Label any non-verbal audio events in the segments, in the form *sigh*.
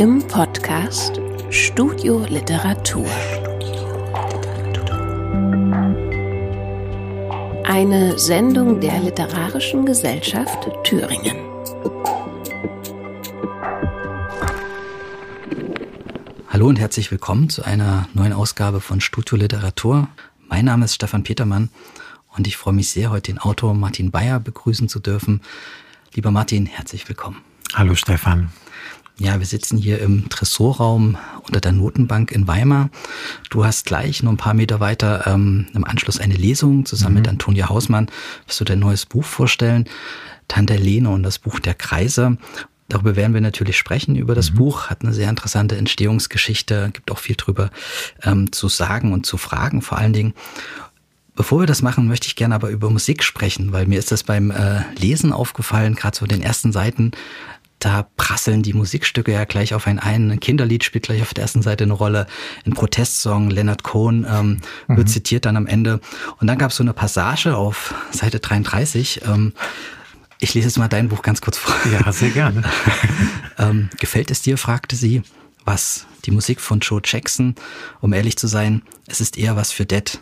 im Podcast Studio Literatur. Eine Sendung der Literarischen Gesellschaft Thüringen. Hallo und herzlich willkommen zu einer neuen Ausgabe von Studio Literatur. Mein Name ist Stefan Petermann und ich freue mich sehr, heute den Autor Martin Bayer begrüßen zu dürfen. Lieber Martin, herzlich willkommen. Hallo Stefan. Ja, wir sitzen hier im Tresorraum unter der Notenbank in Weimar. Du hast gleich nur ein paar Meter weiter ähm, im Anschluss eine Lesung zusammen mhm. mit Antonia Hausmann. Wirst du dein neues Buch vorstellen? Tante Lene und das Buch der Kreise. Darüber werden wir natürlich sprechen, über das mhm. Buch. Hat eine sehr interessante Entstehungsgeschichte, gibt auch viel drüber ähm, zu sagen und zu fragen vor allen Dingen. Bevor wir das machen, möchte ich gerne aber über Musik sprechen, weil mir ist das beim äh, Lesen aufgefallen, gerade so den ersten Seiten, da prasseln die Musikstücke ja gleich auf einen ein. Ein Kinderlied spielt gleich auf der ersten Seite eine Rolle. Ein Protestsong, Leonard Cohen ähm, mhm. wird zitiert dann am Ende. Und dann gab es so eine Passage auf Seite 33. Ähm, ich lese jetzt mal dein Buch ganz kurz vor. Ja, sehr gerne. *laughs* ähm, gefällt es dir, fragte sie. Was? Die Musik von Joe Jackson? Um ehrlich zu sein, es ist eher was für Dead.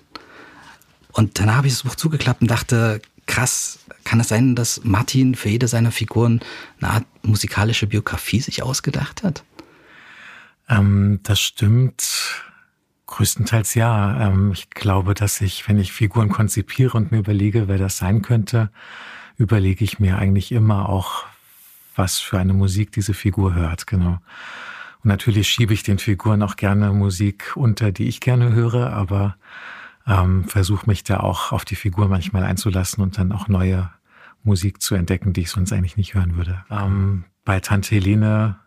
Und danach habe ich das Buch zugeklappt und dachte, krass, kann es sein, dass Martin für jede seiner Figuren eine Art musikalische Biografie sich ausgedacht hat? Ähm, das stimmt. Größtenteils ja. Ähm, ich glaube, dass ich, wenn ich Figuren konzipiere und mir überlege, wer das sein könnte, überlege ich mir eigentlich immer auch, was für eine Musik diese Figur hört, genau. Und natürlich schiebe ich den Figuren auch gerne Musik unter, die ich gerne höre, aber ähm, versuche mich da auch auf die Figur manchmal einzulassen und dann auch neue Musik zu entdecken, die ich sonst eigentlich nicht hören würde. Ähm, bei Tante Helene,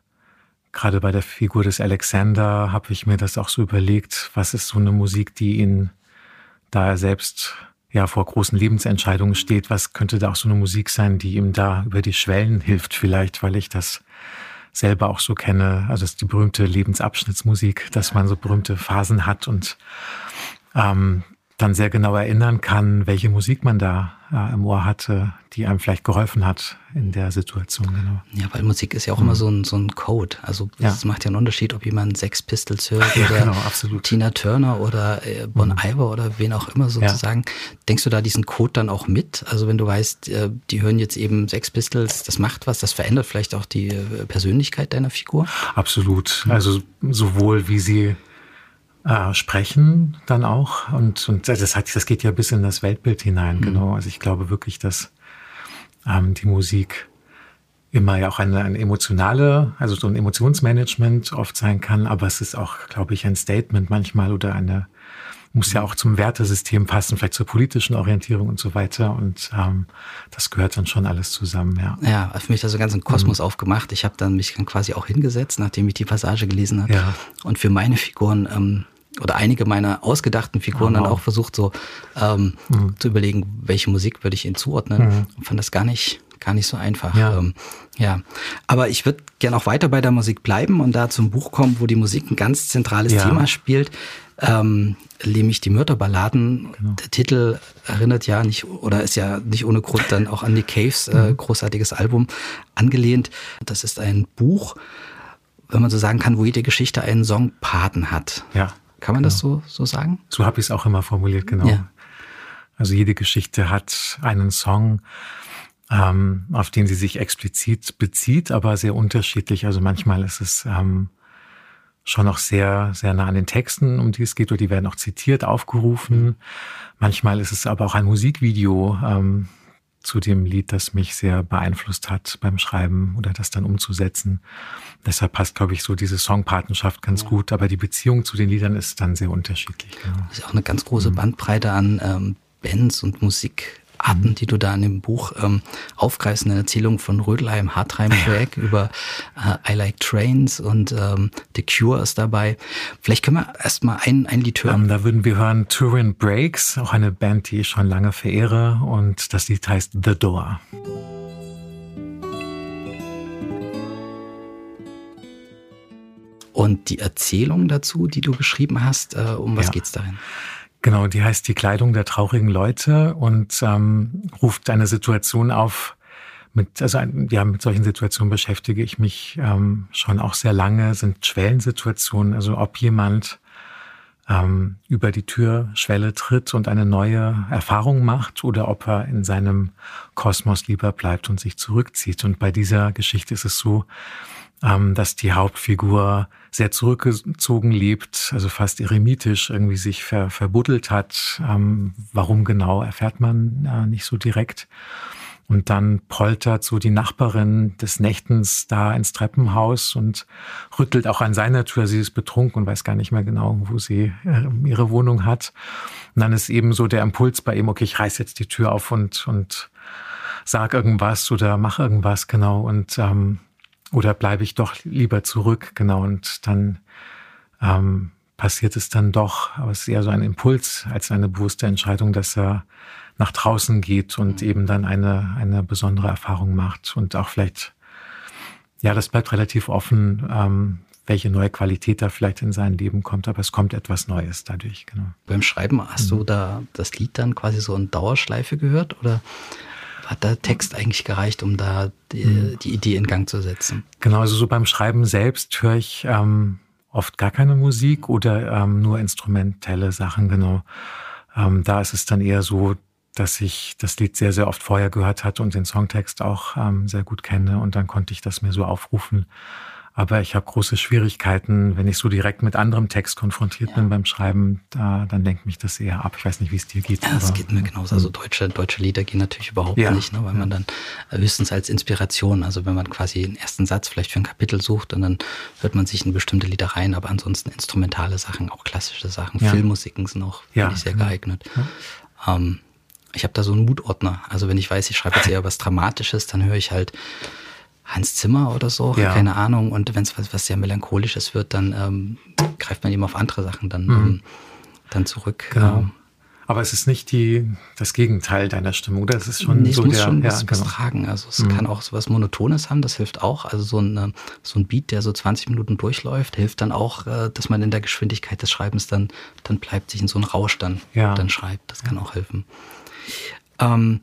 gerade bei der Figur des Alexander, habe ich mir das auch so überlegt, was ist so eine Musik, die ihn, da er selbst ja vor großen Lebensentscheidungen steht, was könnte da auch so eine Musik sein, die ihm da über die Schwellen hilft vielleicht, weil ich das selber auch so kenne. Also es ist die berühmte Lebensabschnittsmusik, dass man so berühmte Phasen hat und ähm, dann sehr genau erinnern kann, welche Musik man da äh, im Ohr hatte, die einem vielleicht geholfen hat in der Situation. Genau. Ja, weil Musik ist ja auch mhm. immer so ein, so ein Code. Also es ja. macht ja einen Unterschied, ob jemand Sex Pistols hört *laughs* ja, oder genau, Tina Turner oder äh, Bon mhm. Iver oder wen auch immer sozusagen. Ja. Denkst du da diesen Code dann auch mit? Also wenn du weißt, äh, die hören jetzt eben Sex Pistols, das macht was, das verändert vielleicht auch die äh, Persönlichkeit deiner Figur? Absolut. Also sowohl wie sie äh, sprechen dann auch. Und, und das, hat, das geht ja bis in das Weltbild hinein, mhm. genau. Also ich glaube wirklich, dass ähm, die Musik immer ja auch eine, eine emotionale, also so ein Emotionsmanagement oft sein kann, aber es ist auch, glaube ich, ein Statement manchmal oder eine, muss ja auch zum Wertesystem passen, vielleicht zur politischen Orientierung und so weiter. Und ähm, das gehört dann schon alles zusammen, ja. Ja, für mich da so ganz ein Kosmos mhm. aufgemacht. Ich habe dann mich dann quasi auch hingesetzt, nachdem ich die Passage gelesen habe. Ja. Und für meine Figuren ähm, oder einige meiner ausgedachten Figuren wow. dann auch versucht, so ähm, mhm. zu überlegen, welche Musik würde ich ihnen zuordnen. Mhm. Und fand das gar nicht, gar nicht so einfach. Ja. Ähm, ja. Aber ich würde gerne auch weiter bei der Musik bleiben und da zum Buch kommen, wo die Musik ein ganz zentrales ja. Thema spielt. Ähm, nämlich die Mörderballaden. Genau. Der Titel erinnert ja nicht oder ist ja nicht ohne Grund dann auch an die Caves äh, mhm. großartiges Album angelehnt. Das ist ein Buch, wenn man so sagen kann, wo jede Geschichte einen Songpaten hat. Ja. Kann man genau. das so, so sagen? So habe ich es auch immer formuliert, genau. Ja. Also jede Geschichte hat einen Song, ähm, auf den sie sich explizit bezieht, aber sehr unterschiedlich. Also manchmal ist es ähm, schon noch sehr, sehr nah an den Texten, um die es geht, oder die werden auch zitiert, aufgerufen. Manchmal ist es aber auch ein Musikvideo, ähm, zu dem Lied, das mich sehr beeinflusst hat beim Schreiben oder das dann umzusetzen. Deshalb passt, glaube ich, so diese Songpatenschaft ganz ja. gut, aber die Beziehung zu den Liedern ist dann sehr unterschiedlich. Ja. Das ist auch eine ganz große mhm. Bandbreite an ähm, Bands und Musik Arten, die du da in dem Buch ähm, aufgreifst, eine Erzählung von Rödelheim, Hartheim-Projekt *laughs* ja. über äh, I Like Trains und ähm, The Cure ist dabei. Vielleicht können wir erstmal ein, ein Lied hören. Ähm, da würden wir hören Turin Breaks, auch eine Band, die ich schon lange verehre und das Lied heißt The Door. Und die Erzählung dazu, die du geschrieben hast, äh, um was ja. geht's darin? Genau, die heißt Die Kleidung der traurigen Leute und ähm, ruft eine Situation auf, mit, also ja, mit solchen Situationen beschäftige ich mich ähm, schon auch sehr lange, sind Schwellensituationen, also ob jemand ähm, über die Türschwelle tritt und eine neue Erfahrung macht oder ob er in seinem Kosmos lieber bleibt und sich zurückzieht. Und bei dieser Geschichte ist es so, ähm, dass die Hauptfigur sehr zurückgezogen lebt, also fast eremitisch irgendwie sich ver, verbuddelt hat. Ähm, warum genau, erfährt man äh, nicht so direkt. Und dann poltert so die Nachbarin des Nächtens da ins Treppenhaus und rüttelt auch an seiner Tür. Sie ist betrunken und weiß gar nicht mehr genau, wo sie äh, ihre Wohnung hat. Und dann ist eben so der Impuls bei ihm, okay, ich reiß jetzt die Tür auf und, und sag irgendwas oder mach irgendwas, genau. Und ähm, oder bleibe ich doch lieber zurück, genau. Und dann ähm, passiert es dann doch, aber es ist eher so ein Impuls als eine bewusste Entscheidung, dass er nach draußen geht und mhm. eben dann eine, eine besondere Erfahrung macht und auch vielleicht, ja, das bleibt relativ offen, ähm, welche neue Qualität da vielleicht in sein Leben kommt, aber es kommt etwas Neues dadurch, genau. Beim Schreiben hast mhm. du da das Lied dann quasi so in Dauerschleife gehört oder hat der Text eigentlich gereicht, um da die, mhm. die Idee in Gang zu setzen? Genau, also so beim Schreiben selbst höre ich ähm, oft gar keine Musik oder ähm, nur instrumentelle Sachen, genau. Ähm, da ist es dann eher so, dass ich das Lied sehr, sehr oft vorher gehört hatte und den Songtext auch ähm, sehr gut kenne und dann konnte ich das mir so aufrufen. Aber ich habe große Schwierigkeiten, wenn ich so direkt mit anderem Text konfrontiert ja. bin beim Schreiben, da, dann lenkt mich das eher ab. Ich weiß nicht, wie es dir geht. Ja, es geht mir genauso. Also deutsche, deutsche Lieder gehen natürlich überhaupt ja. nicht, ne, weil man dann höchstens als Inspiration, also wenn man quasi den ersten Satz vielleicht für ein Kapitel sucht und dann hört man sich in bestimmte Lieder rein, aber ansonsten instrumentale Sachen, auch klassische Sachen, ja. Filmmusiken sind auch, finde ich, sehr geeignet. Ähm, ich habe da so einen Mutordner. Also wenn ich weiß, ich schreibe jetzt *laughs* eher was Dramatisches, dann höre ich halt Hans Zimmer oder so, ja. keine Ahnung. Und wenn es was, was sehr melancholisches wird, dann ähm, greift man eben auf andere Sachen dann, mhm. ähm, dann zurück. Genau. Ähm, aber es ist nicht die, das Gegenteil deiner Stimmung, oder? Es ist schon nee, so muss der, schon was, ja, genau. was tragen. Also es mhm. kann auch so was Monotones haben, das hilft auch. Also so ein, äh, so ein Beat, der so 20 Minuten durchläuft, hilft dann auch, äh, dass man in der Geschwindigkeit des Schreibens dann, dann bleibt, sich in so einen Rausch dann, ja. dann schreibt. Das kann auch helfen. Ähm,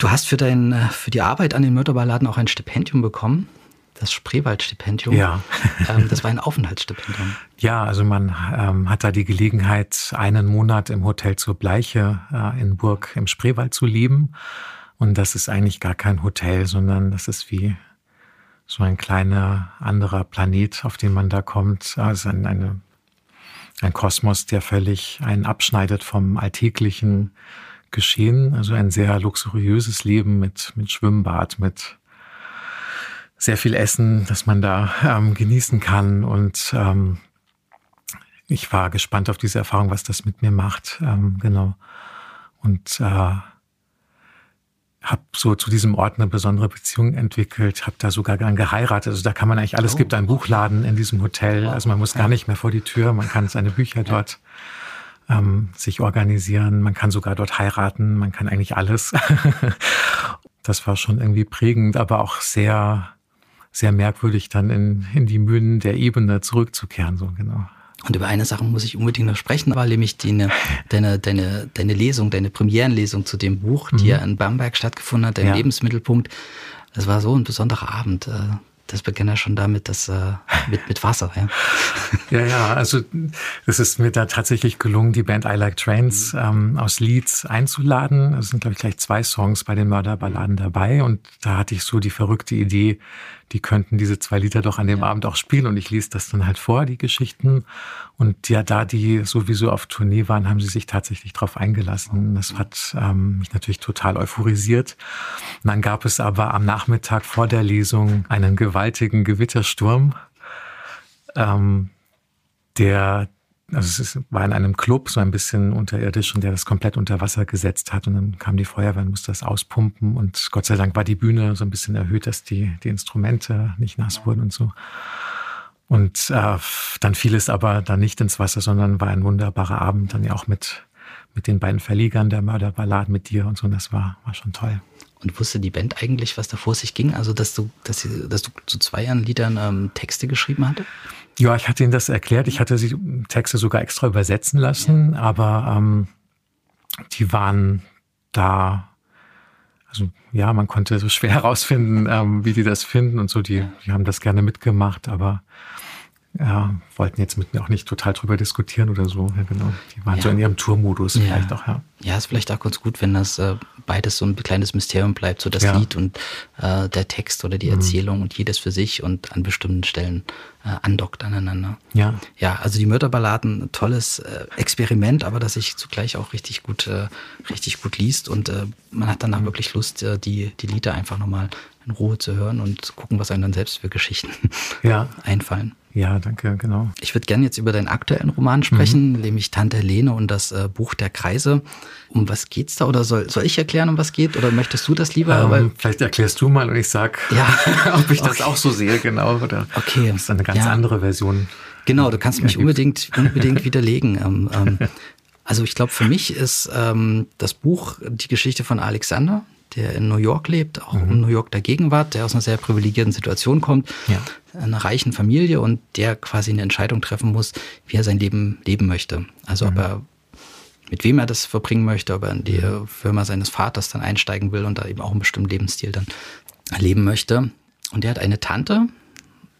Du hast für, dein, äh, für die Arbeit an den Mörderballaden auch ein Stipendium bekommen, das Spreewald-Stipendium. Ja. *laughs* ähm, das war ein Aufenthaltsstipendium. Ja, also man ähm, hat da die Gelegenheit, einen Monat im Hotel zur Bleiche äh, in Burg im Spreewald zu leben. Und das ist eigentlich gar kein Hotel, sondern das ist wie so ein kleiner anderer Planet, auf den man da kommt. Also ein, eine, ein Kosmos, der völlig einen abschneidet vom alltäglichen geschehen. Also ein sehr luxuriöses Leben mit, mit Schwimmbad, mit sehr viel Essen, das man da ähm, genießen kann. Und ähm, ich war gespannt auf diese Erfahrung, was das mit mir macht. Ähm, genau. Und äh, habe so zu diesem Ort eine besondere Beziehung entwickelt, habe da sogar gern geheiratet. Also da kann man eigentlich alles. Es gibt einen Buchladen in diesem Hotel. Also man muss gar nicht mehr vor die Tür. Man kann seine Bücher dort ähm, sich organisieren. Man kann sogar dort heiraten. Man kann eigentlich alles. *laughs* das war schon irgendwie prägend, aber auch sehr, sehr merkwürdig, dann in, in die Mühen der Ebene zurückzukehren, so genau. Und über eine Sache muss ich unbedingt noch sprechen, weil nämlich deine, deine, deine, deine Lesung, deine Premierenlesung zu dem Buch, die mhm. ja in Bamberg stattgefunden hat, dein ja. Lebensmittelpunkt. Das war so ein besonderer Abend. Das beginnt ja schon damit, dass äh, mit, mit Wasser. Ja. *laughs* ja, ja, also es ist mir da tatsächlich gelungen, die Band I Like Trains ähm, aus Leeds einzuladen. Es sind, glaube ich, gleich zwei Songs bei den Mörderballaden dabei. Und da hatte ich so die verrückte Idee, die könnten diese zwei Lieder doch an dem ja. Abend auch spielen. Und ich ließ das dann halt vor, die Geschichten. Und ja, da die sowieso auf Tournee waren, haben sie sich tatsächlich drauf eingelassen. Das hat ähm, mich natürlich total euphorisiert. Und dann gab es aber am Nachmittag vor der Lesung einen gewaltigen Gewittersturm, ähm, der also es war in einem Club, so ein bisschen unterirdisch, und der das komplett unter Wasser gesetzt hat. Und dann kam die Feuerwehr und musste das auspumpen. Und Gott sei Dank war die Bühne so ein bisschen erhöht, dass die, die Instrumente nicht nass wurden und so. Und äh, dann fiel es aber dann nicht ins Wasser, sondern war ein wunderbarer Abend, dann ja auch mit, mit den beiden Verlegern der Mörderballaden, mit dir und so. Und das war, war schon toll. Und wusste die Band eigentlich, was da vor sich ging? Also, dass du, dass, sie, dass du zu zwei Jahren Liedern ähm, Texte geschrieben hatte? Ja, ich hatte ihnen das erklärt. Ich hatte sie Texte sogar extra übersetzen lassen, ja. aber ähm, die waren da also ja, man konnte so schwer *laughs* herausfinden, ähm, wie die das finden und so. Die, die haben das gerne mitgemacht, aber ja, wollten jetzt mit mir auch nicht total drüber diskutieren oder so. Ja, genau. Die waren ja. so in ihrem Tourmodus ja. vielleicht auch, ja. Ja, ist vielleicht auch ganz gut, wenn das äh, beides so ein kleines Mysterium bleibt, so das ja. Lied und äh, der Text oder die mhm. Erzählung und jedes für sich und an bestimmten Stellen äh, andockt aneinander. Ja. Ja, also die Mörderballaden, tolles äh, Experiment, aber das sich zugleich auch richtig gut, äh, richtig gut liest und äh, man hat danach mhm. wirklich Lust, die, die Lieder einfach nochmal in Ruhe zu hören und gucken, was einem dann selbst für Geschichten *laughs* ja. einfallen. Ja, danke, genau. Ich würde gerne jetzt über deinen aktuellen Roman sprechen, mhm. nämlich Tante Helene und das äh, Buch der Kreise. Um was geht's da? Oder soll, soll ich erklären, um was geht? Oder möchtest du das lieber? Ähm, Weil, vielleicht erklärst du mal und ich sag, ja. *laughs* ob ich das okay. auch so sehe, genau. Oder okay. ist eine ganz ja. andere Version. Genau, du kannst mich unbedingt, unbedingt *laughs* widerlegen. Ähm, ähm, also ich glaube, für mich ist ähm, das Buch die Geschichte von Alexander, der in New York lebt, auch mhm. in New York der Gegenwart, der aus einer sehr privilegierten Situation kommt, ja. einer reichen Familie und der quasi eine Entscheidung treffen muss, wie er sein Leben leben möchte. Also mhm. ob er mit wem er das verbringen möchte, ob er in die mhm. Firma seines Vaters dann einsteigen will und da eben auch einen bestimmten Lebensstil dann leben möchte. Und er hat eine Tante,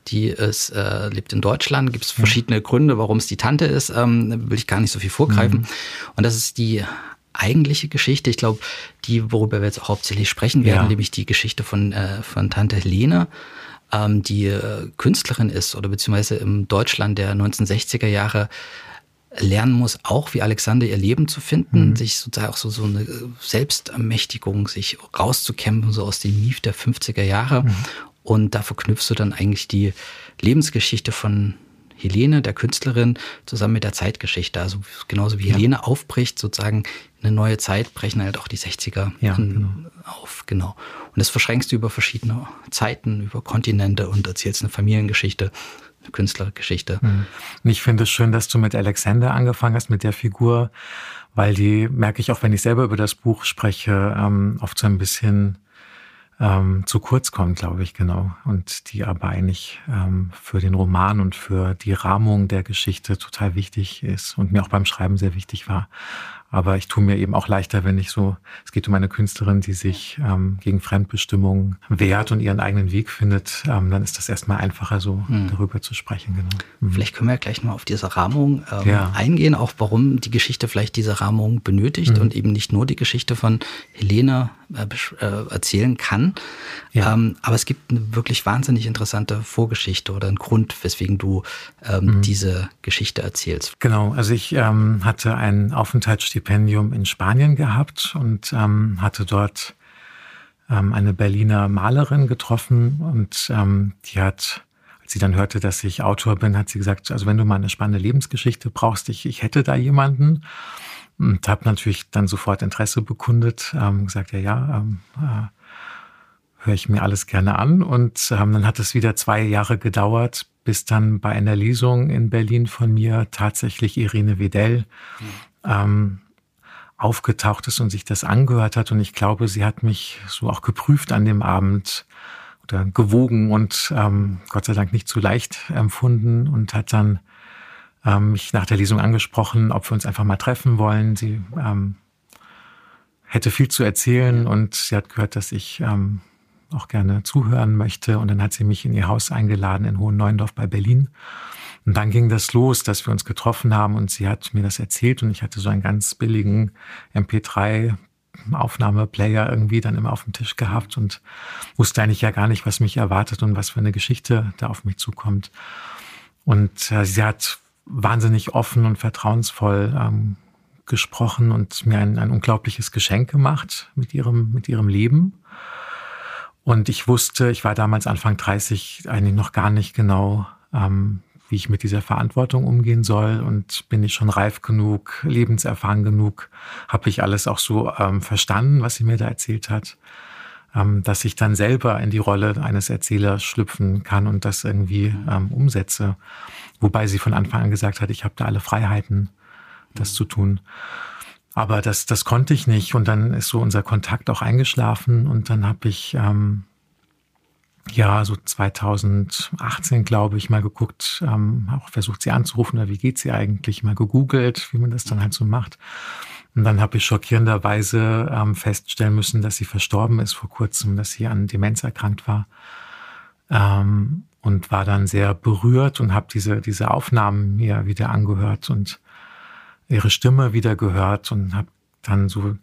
die ist, äh, lebt in Deutschland, gibt es verschiedene Gründe, warum es die Tante ist, ähm, will ich gar nicht so viel vorgreifen. Mhm. Und das ist die eigentliche Geschichte, ich glaube, die, worüber wir jetzt auch hauptsächlich sprechen werden, ja. nämlich die Geschichte von, äh, von Tante Helene, ähm, die äh, Künstlerin ist oder beziehungsweise im Deutschland der 1960er Jahre lernen muss, auch wie Alexander ihr Leben zu finden, mhm. sich sozusagen auch so, so eine Selbstermächtigung, sich rauszukämpfen, so aus dem Mief der 50er Jahre. Mhm. Und da verknüpfst du dann eigentlich die Lebensgeschichte von Helene, der Künstlerin, zusammen mit der Zeitgeschichte. Also genauso wie ja. Helene aufbricht, sozusagen eine neue Zeit, brechen halt auch die 60er ja, genau. auf. Genau. Und das verschränkst du über verschiedene Zeiten, über Kontinente und erzählst eine Familiengeschichte, eine Künstlergeschichte. Mhm. Und ich finde es schön, dass du mit Alexander angefangen hast, mit der Figur, weil die merke ich auch, wenn ich selber über das Buch spreche, ähm, oft so ein bisschen ähm, zu kurz kommt, glaube ich, genau. Und die aber eigentlich ähm, für den Roman und für die Rahmung der Geschichte total wichtig ist und mir auch beim Schreiben sehr wichtig war. Aber ich tue mir eben auch leichter, wenn ich so, es geht um eine Künstlerin, die sich ähm, gegen Fremdbestimmung wehrt und ihren eigenen Weg findet, ähm, dann ist das erstmal einfacher, so mhm. darüber zu sprechen. Genau. Mhm. Vielleicht können wir ja gleich mal auf diese Rahmung ähm, ja. eingehen, auch warum die Geschichte vielleicht diese Rahmung benötigt mhm. und eben nicht nur die Geschichte von Helene äh, äh, erzählen kann. Ja. Ähm, aber es gibt eine wirklich wahnsinnig interessante Vorgeschichte oder einen Grund, weswegen du ähm, mhm. diese Geschichte erzählst. Genau, also ich ähm, hatte ein Aufenthaltsstipendium in Spanien gehabt und ähm, hatte dort ähm, eine Berliner Malerin getroffen und ähm, die hat als sie dann hörte, dass ich Autor bin, hat sie gesagt, also wenn du mal eine spannende Lebensgeschichte brauchst, ich, ich hätte da jemanden. Und habe natürlich dann sofort Interesse bekundet, ähm, gesagt, ja, ja, ähm, äh, höre ich mir alles gerne an. Und ähm, dann hat es wieder zwei Jahre gedauert, bis dann bei einer Lesung in Berlin von mir tatsächlich Irene Wedell mhm. ähm, aufgetaucht ist und sich das angehört hat. Und ich glaube, sie hat mich so auch geprüft an dem Abend oder gewogen und ähm, Gott sei Dank nicht zu leicht empfunden und hat dann ähm, mich nach der Lesung angesprochen, ob wir uns einfach mal treffen wollen. Sie ähm, hätte viel zu erzählen und sie hat gehört, dass ich ähm, auch gerne zuhören möchte. Und dann hat sie mich in ihr Haus eingeladen in Hohen Neuendorf bei Berlin. Und dann ging das los, dass wir uns getroffen haben und sie hat mir das erzählt und ich hatte so einen ganz billigen MP3 Aufnahmeplayer irgendwie dann immer auf dem Tisch gehabt und wusste eigentlich ja gar nicht, was mich erwartet und was für eine Geschichte da auf mich zukommt. Und äh, sie hat wahnsinnig offen und vertrauensvoll ähm, gesprochen und mir ein, ein unglaubliches Geschenk gemacht mit ihrem, mit ihrem Leben. Und ich wusste, ich war damals Anfang 30 eigentlich noch gar nicht genau, ähm, wie ich mit dieser Verantwortung umgehen soll und bin ich schon reif genug, lebenserfahren genug, habe ich alles auch so ähm, verstanden, was sie mir da erzählt hat, ähm, dass ich dann selber in die Rolle eines Erzählers schlüpfen kann und das irgendwie ähm, umsetze. Wobei sie von Anfang an gesagt hat, ich habe da alle Freiheiten, das zu tun. Aber das, das konnte ich nicht. Und dann ist so unser Kontakt auch eingeschlafen. Und dann habe ich, ähm, ja, so 2018, glaube ich, mal geguckt, ähm, auch versucht, sie anzurufen, oder wie geht sie eigentlich, mal gegoogelt, wie man das dann halt so macht. Und dann habe ich schockierenderweise ähm, feststellen müssen, dass sie verstorben ist vor kurzem, dass sie an Demenz erkrankt war. Ähm, und war dann sehr berührt und habe diese, diese Aufnahmen mir wieder angehört und ihre Stimme wieder gehört und habe dann so,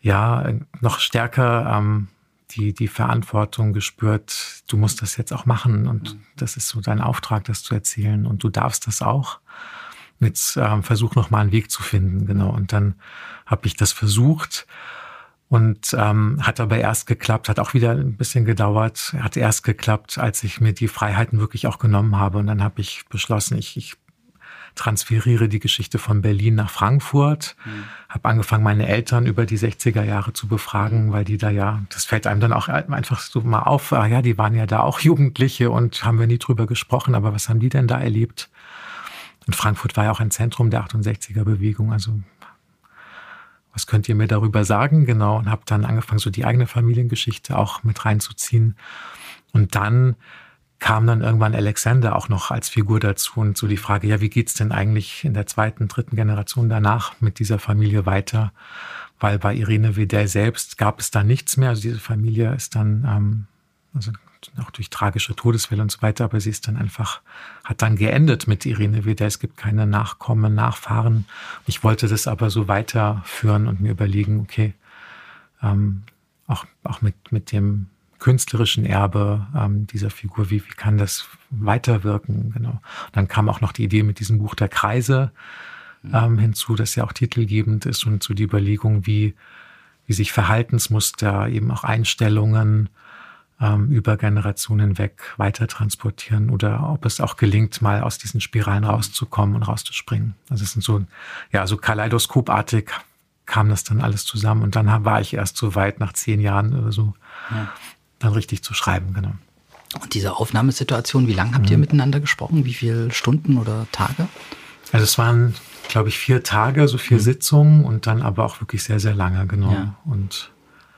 ja, noch stärker ähm, die, die Verantwortung gespürt, du musst das jetzt auch machen und mhm. das ist so dein Auftrag, das zu erzählen und du darfst das auch jetzt ähm, versuch noch mal einen Weg zu finden, genau. Und dann habe ich das versucht und ähm, hat aber erst geklappt, hat auch wieder ein bisschen gedauert, hat erst geklappt, als ich mir die Freiheiten wirklich auch genommen habe. Und dann habe ich beschlossen, ich, ich transferiere die Geschichte von Berlin nach Frankfurt, mhm. habe angefangen, meine Eltern über die 60er Jahre zu befragen, weil die da ja, das fällt einem dann auch einfach so mal auf, ah ja, die waren ja da auch *laughs* Jugendliche und haben wir nie drüber gesprochen, aber was haben die denn da erlebt? Und Frankfurt war ja auch ein Zentrum der 68er Bewegung. Also was könnt ihr mir darüber sagen? Genau. Und habe dann angefangen, so die eigene Familiengeschichte auch mit reinzuziehen. Und dann kam dann irgendwann Alexander auch noch als Figur dazu und so die Frage, ja, wie geht's denn eigentlich in der zweiten, dritten Generation danach mit dieser Familie weiter? Weil bei Irene Wedel selbst gab es da nichts mehr. Also diese Familie ist dann, ähm, also auch durch tragische Todesfälle und so weiter, aber sie ist dann einfach, hat dann geendet mit Irene Wieder. Es gibt keine Nachkommen, Nachfahren. Ich wollte das aber so weiterführen und mir überlegen, okay, ähm, auch, auch mit, mit dem künstlerischen Erbe ähm, dieser Figur, wie, wie kann das weiterwirken? Genau. Dann kam auch noch die Idee mit diesem Buch der Kreise ähm, hinzu, das ja auch titelgebend ist und so die Überlegung, wie, wie sich Verhaltensmuster, eben auch Einstellungen, ähm, über Generationen hinweg weiter transportieren oder ob es auch gelingt, mal aus diesen Spiralen rauszukommen und rauszuspringen. Also es sind so, ja, so kaleidoskopartig kam das dann alles zusammen und dann war ich erst so weit nach zehn Jahren oder so, ja. dann richtig zu schreiben, genau. Und diese Aufnahmesituation, wie lange habt ihr mhm. miteinander gesprochen? Wie viele Stunden oder Tage? Also es waren, glaube ich, vier Tage, so vier mhm. Sitzungen und dann aber auch wirklich sehr, sehr lange, genau. Ja. Und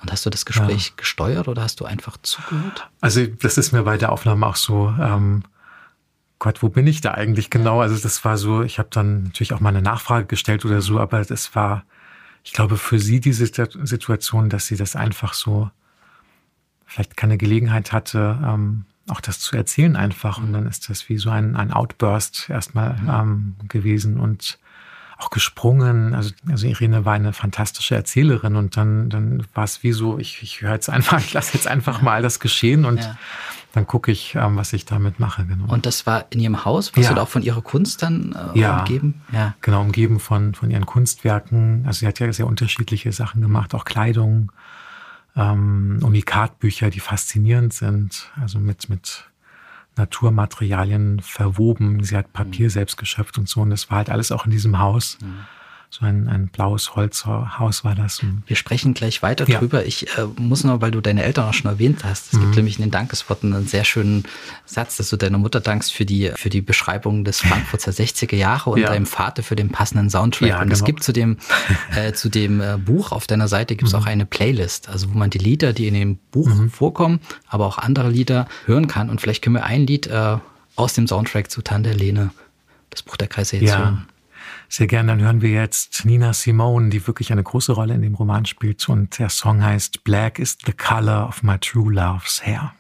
und hast du das Gespräch ja. gesteuert oder hast du einfach zugehört? Also das ist mir bei der Aufnahme auch so, ähm, Gott, wo bin ich da eigentlich genau? Also das war so, ich habe dann natürlich auch mal eine Nachfrage gestellt oder so, aber das war, ich glaube, für sie diese Situation, dass sie das einfach so, vielleicht keine Gelegenheit hatte, ähm, auch das zu erzählen einfach. Und dann ist das wie so ein, ein Outburst erstmal ähm, gewesen und auch gesprungen. Also, also Irene war eine fantastische Erzählerin und dann, dann war es wie so, ich, ich höre *laughs* jetzt einfach, ich lasse jetzt einfach mal das geschehen und ja. dann gucke ich, ähm, was ich damit mache. Genau. Und das war in ihrem Haus? Warst ja. du da auch von ihrer Kunst dann äh, ja. umgeben? Ja, genau, umgeben von, von ihren Kunstwerken. Also sie hat ja sehr unterschiedliche Sachen gemacht, auch Kleidung, ähm, Unikatbücher, die faszinierend sind. Also mit, mit Naturmaterialien verwoben. Sie hat Papier mhm. selbst geschöpft und so. Und das war halt alles auch in diesem Haus. Mhm. So ein, ein blaues Holzhaus war das. Wir sprechen gleich weiter ja. drüber. Ich äh, muss nur, weil du deine Eltern auch schon erwähnt hast, es mhm. gibt nämlich in den Dankesworten einen sehr schönen Satz, dass du deiner Mutter dankst für die, für die Beschreibung des Frankfurter 60er Jahre und ja. deinem Vater für den passenden Soundtrack. Ja, und genau. es gibt zu dem, *laughs* äh, zu dem äh, Buch auf deiner Seite gibt es mhm. auch eine Playlist, also wo man die Lieder, die in dem Buch mhm. vorkommen, aber auch andere Lieder hören kann. Und vielleicht können wir ein Lied äh, aus dem Soundtrack zu Tante Lene, das Buch der Kreise jetzt hören. Sehr gerne, dann hören wir jetzt Nina Simone, die wirklich eine große Rolle in dem Roman spielt. Und der Song heißt Black is the color of my true love's hair.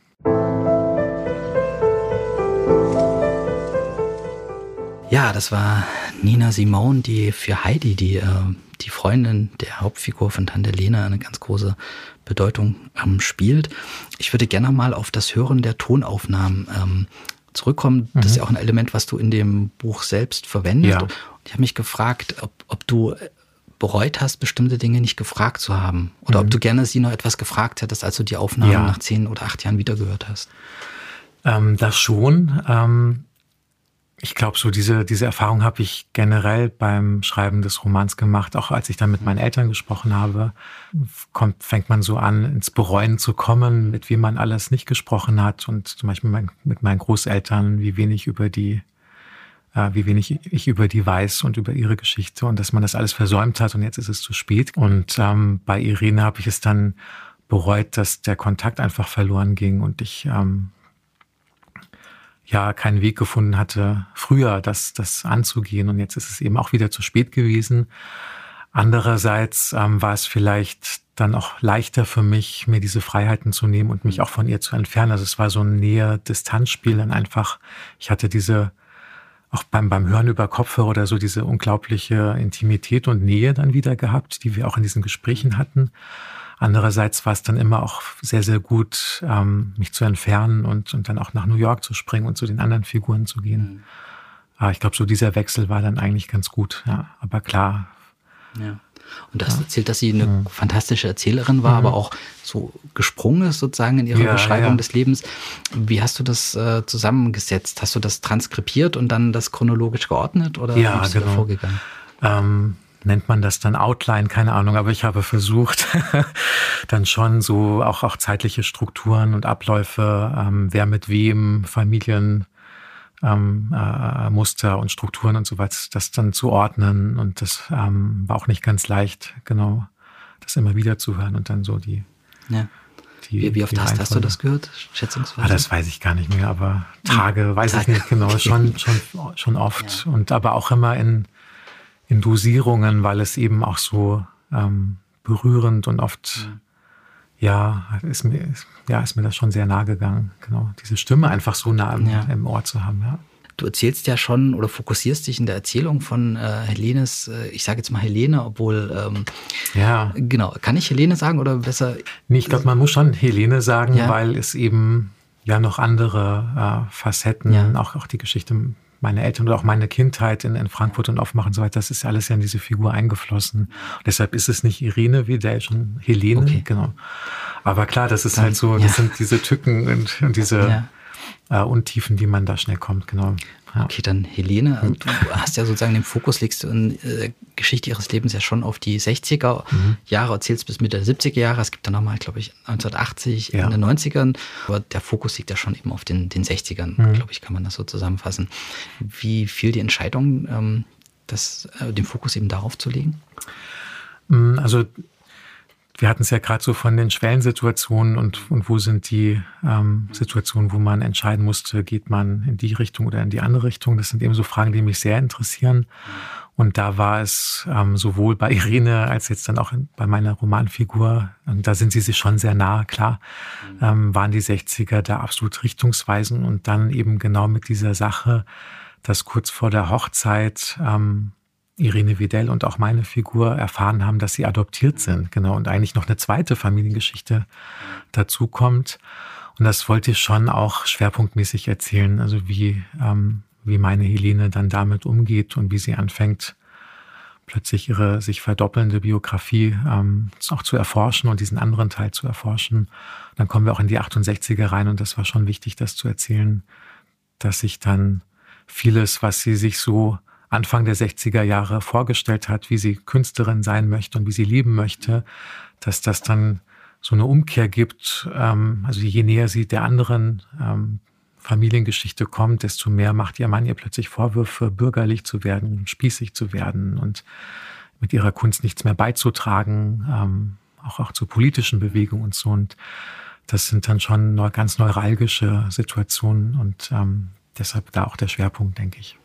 Ja, das war Nina Simone, die für Heidi, die, äh, die Freundin der Hauptfigur von Tante Lena, eine ganz große Bedeutung ähm, spielt. Ich würde gerne mal auf das Hören der Tonaufnahmen ähm, zurückkommen. Das ist ja auch ein Element, was du in dem Buch selbst verwendest. Ja. Ich habe mich gefragt, ob, ob du bereut hast, bestimmte Dinge nicht gefragt zu haben. Oder mhm. ob du gerne sie noch etwas gefragt hättest, als du die Aufnahmen ja. nach zehn oder acht Jahren wiedergehört hast. Ähm, das schon. Ähm, ich glaube, so diese, diese Erfahrung habe ich generell beim Schreiben des Romans gemacht. Auch als ich dann mit meinen Eltern gesprochen habe, kommt, fängt man so an, ins Bereuen zu kommen, mit wem man alles nicht gesprochen hat. Und zum Beispiel mein, mit meinen Großeltern, wie wenig über die, wie wenig ich über die weiß und über ihre Geschichte und dass man das alles versäumt hat und jetzt ist es zu spät. Und ähm, bei Irene habe ich es dann bereut, dass der Kontakt einfach verloren ging und ich ähm, ja keinen Weg gefunden hatte, früher das, das anzugehen. Und jetzt ist es eben auch wieder zu spät gewesen. Andererseits ähm, war es vielleicht dann auch leichter für mich, mir diese Freiheiten zu nehmen und mich auch von ihr zu entfernen. Also es war so ein Nähe-Distanzspiel dann einfach. Ich hatte diese, auch beim, beim Hören über Kopfhörer oder so, diese unglaubliche Intimität und Nähe dann wieder gehabt, die wir auch in diesen Gesprächen hatten. Andererseits war es dann immer auch sehr, sehr gut, ähm, mich zu entfernen und, und dann auch nach New York zu springen und zu den anderen Figuren zu gehen. Mhm. Aber ich glaube, so dieser Wechsel war dann eigentlich ganz gut. Ja. Aber klar, ja. Und du hast erzählt, dass sie eine ja. fantastische Erzählerin war, mhm. aber auch so gesprungen ist sozusagen in ihrer ja, Beschreibung ja. des Lebens. Wie hast du das äh, zusammengesetzt? Hast du das transkribiert und dann das chronologisch geordnet oder ja, wie bist genau. du da vorgegangen? Ähm, nennt man das dann Outline, keine Ahnung, aber ich habe versucht, *laughs* dann schon so auch, auch zeitliche Strukturen und Abläufe, ähm, wer mit wem, Familien, ähm, äh, Muster und Strukturen und so weiter, das dann zu ordnen. Und das ähm, war auch nicht ganz leicht, genau, das immer wieder zu hören und dann so die. Ja. Die, wie, wie oft hast, hast, du das gehört, schätzungsweise? Ah, das weiß ich gar nicht mehr, aber Tage, weiß Tage. ich nicht genau, *laughs* schon, schon, schon oft. Ja. Und aber auch immer in, in Dosierungen, weil es eben auch so ähm, berührend und oft ja ja, ist mir, ist, ja, ist mir das schon sehr nahe gegangen. Genau, diese Stimme einfach so nah im, ja. im Ohr zu haben. Ja. Du erzählst ja schon oder fokussierst dich in der Erzählung von äh, Helenes, äh, ich sage jetzt mal Helene, obwohl, ähm, ja, genau, kann ich Helene sagen oder besser? Nee, ich glaube, man muss schon Helene sagen, ja. weil es eben ja noch andere äh, Facetten, ja. auch, auch die Geschichte meine Eltern oder auch meine Kindheit in, in Frankfurt und Aufmachen und so weiter, das ist alles ja in diese Figur eingeflossen. Und deshalb ist es nicht Irene wie der schon Helene, okay. genau. Aber klar, das ist Dann, halt so, das ja. sind diese Tücken und, und diese ja. Äh, Untiefen, die man da schnell kommt, genau. Ja. Okay, dann Helene, hm. du hast ja sozusagen den Fokus, legst du in äh, Geschichte ihres Lebens ja schon auf die 60er mhm. Jahre, erzählst bis Mitte der 70er Jahre. Es gibt dann nochmal, glaube ich, 1980, ja. in den 90ern. Aber der Fokus liegt ja schon eben auf den, den 60ern, mhm. glaube ich, kann man das so zusammenfassen. Wie fiel die Entscheidung, ähm, das, äh, den Fokus eben darauf zu legen? Hm, also wir hatten es ja gerade so von den Schwellensituationen und, und wo sind die ähm, Situationen, wo man entscheiden musste, geht man in die Richtung oder in die andere Richtung. Das sind eben so Fragen, die mich sehr interessieren. Und da war es ähm, sowohl bei Irene als jetzt dann auch bei meiner Romanfigur, und da sind sie sich schon sehr nah, klar, ähm, waren die 60er da absolut richtungsweisend und dann eben genau mit dieser Sache, dass kurz vor der Hochzeit ähm, Irene Widell und auch meine Figur erfahren haben, dass sie adoptiert sind, genau, und eigentlich noch eine zweite Familiengeschichte dazu kommt. Und das wollte ich schon auch schwerpunktmäßig erzählen, also wie, ähm, wie meine Helene dann damit umgeht und wie sie anfängt, plötzlich ihre sich verdoppelnde Biografie ähm, auch zu erforschen und diesen anderen Teil zu erforschen. Dann kommen wir auch in die 68er rein und das war schon wichtig, das zu erzählen, dass sich dann vieles, was sie sich so Anfang der 60er Jahre vorgestellt hat, wie sie Künstlerin sein möchte und wie sie leben möchte, dass das dann so eine Umkehr gibt. Ähm, also je näher sie der anderen ähm, Familiengeschichte kommt, desto mehr macht ihr Mann ihr plötzlich Vorwürfe, bürgerlich zu werden, spießig zu werden und mit ihrer Kunst nichts mehr beizutragen, ähm, auch, auch zur politischen Bewegung und so. Und das sind dann schon ganz neuralgische Situationen und deshalb da auch der Schwerpunkt, denke ich.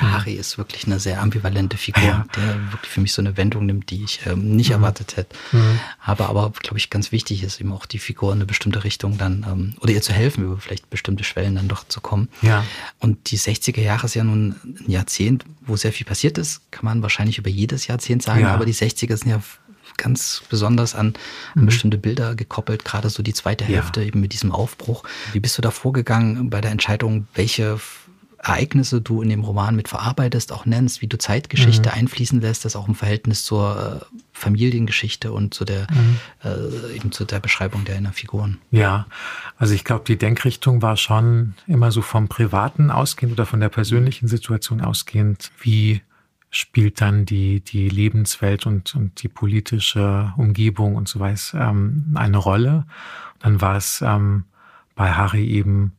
Ja, Harry ist wirklich eine sehr ambivalente Figur, ja. der wirklich für mich so eine Wendung nimmt, die ich ähm, nicht mhm. erwartet hätte. Mhm. Aber, aber glaube ich, ganz wichtig ist eben auch die Figur in eine bestimmte Richtung dann, ähm, oder ihr zu helfen, über vielleicht bestimmte Schwellen dann doch zu kommen. Ja. Und die 60er Jahre ist ja nun ein Jahrzehnt, wo sehr viel passiert ist, kann man wahrscheinlich über jedes Jahrzehnt sagen, ja. aber die 60er sind ja ganz besonders an, an mhm. bestimmte Bilder gekoppelt, gerade so die zweite Hälfte ja. eben mit diesem Aufbruch. Wie bist du da vorgegangen bei der Entscheidung, welche Ereignisse du in dem Roman mit verarbeitest, auch nennst, wie du Zeitgeschichte mhm. einfließen lässt, das auch im Verhältnis zur äh, Familiengeschichte und zu der, mhm. äh, eben zu der Beschreibung der Figuren. Ja, also ich glaube, die Denkrichtung war schon immer so vom Privaten ausgehend oder von der persönlichen Situation ausgehend, wie spielt dann die, die Lebenswelt und, und die politische Umgebung und so weiter ähm, eine Rolle. dann war es ähm, bei Harry eben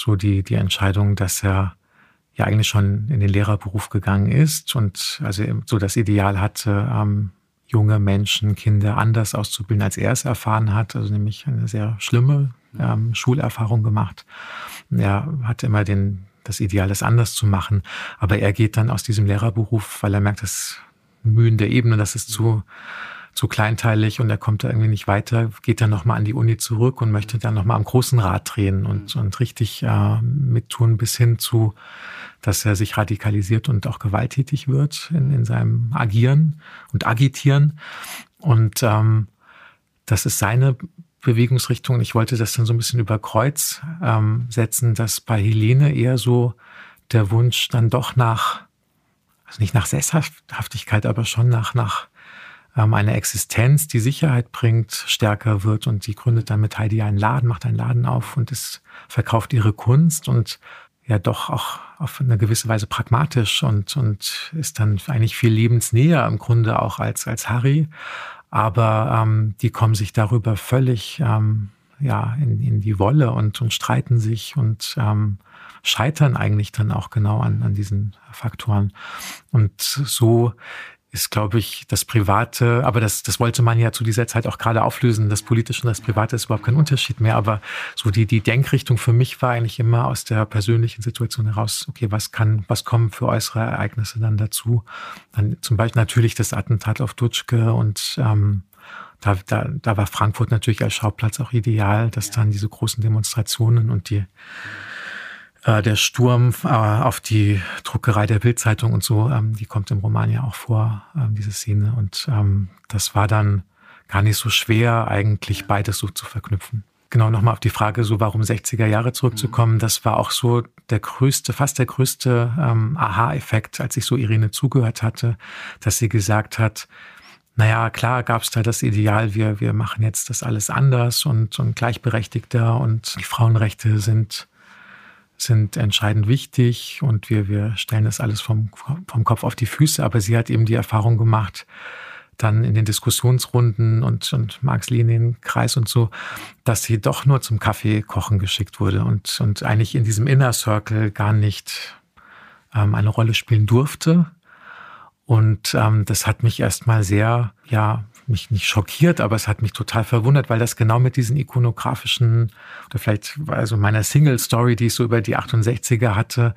so die, die Entscheidung, dass er ja eigentlich schon in den Lehrerberuf gegangen ist und also so das Ideal hatte, ähm, junge Menschen, Kinder anders auszubilden, als er es erfahren hat, also nämlich eine sehr schlimme ähm, Schulerfahrung gemacht. Er hatte immer den, das Ideal, es anders zu machen, aber er geht dann aus diesem Lehrerberuf, weil er merkt, das Mühen der Ebene, das ist zu, zu kleinteilig und er kommt da irgendwie nicht weiter, geht dann nochmal an die Uni zurück und möchte dann nochmal am großen Rad drehen und, und richtig äh, mittun bis hin zu, dass er sich radikalisiert und auch gewalttätig wird in, in seinem Agieren und Agitieren. Und ähm, das ist seine Bewegungsrichtung. Ich wollte das dann so ein bisschen über Kreuz ähm, setzen, dass bei Helene eher so der Wunsch dann doch nach, also nicht nach Sesshaftigkeit, aber schon nach, nach ähm, einer Existenz, die Sicherheit bringt, stärker wird. Und sie gründet dann mit Heidi einen Laden, macht einen Laden auf und es verkauft ihre Kunst und ja doch auch auf eine gewisse Weise pragmatisch und, und ist dann eigentlich viel lebensnäher im Grunde auch als, als Harry. Aber ähm, die kommen sich darüber völlig ähm, ja, in, in die Wolle und, und streiten sich und ähm, scheitern eigentlich dann auch genau an, an diesen Faktoren. Und so ist, glaube ich, das Private, aber das, das wollte man ja zu dieser Zeit auch gerade auflösen. Das Politische und das Private ist überhaupt kein Unterschied mehr. Aber so die, die Denkrichtung für mich war eigentlich immer aus der persönlichen Situation heraus, okay, was kann, was kommen für äußere Ereignisse dann dazu? Dann zum Beispiel natürlich das Attentat auf Dutschke und ähm, da, da, da war Frankfurt natürlich als Schauplatz auch ideal, dass dann diese großen Demonstrationen und die äh, der Sturm äh, auf die Druckerei der Bildzeitung und so, ähm, die kommt im Roman ja auch vor, ähm, diese Szene. Und ähm, das war dann gar nicht so schwer, eigentlich beides so zu verknüpfen. Genau, nochmal auf die Frage, so warum 60er Jahre zurückzukommen, das war auch so der größte, fast der größte ähm, Aha-Effekt, als ich so Irene zugehört hatte, dass sie gesagt hat, naja, klar gab es da das Ideal, wir, wir machen jetzt das alles anders und, und gleichberechtigter und die Frauenrechte sind sind entscheidend wichtig und wir, wir stellen das alles vom, vom Kopf auf die Füße. Aber sie hat eben die Erfahrung gemacht, dann in den Diskussionsrunden und, und Marx-Lenin-Kreis und so, dass sie doch nur zum Kaffee kochen geschickt wurde und, und eigentlich in diesem Inner Circle gar nicht ähm, eine Rolle spielen durfte. Und ähm, das hat mich erstmal sehr, ja, mich nicht schockiert, aber es hat mich total verwundert, weil das genau mit diesen ikonografischen oder vielleicht also meiner Single-Story, die ich so über die 68er hatte,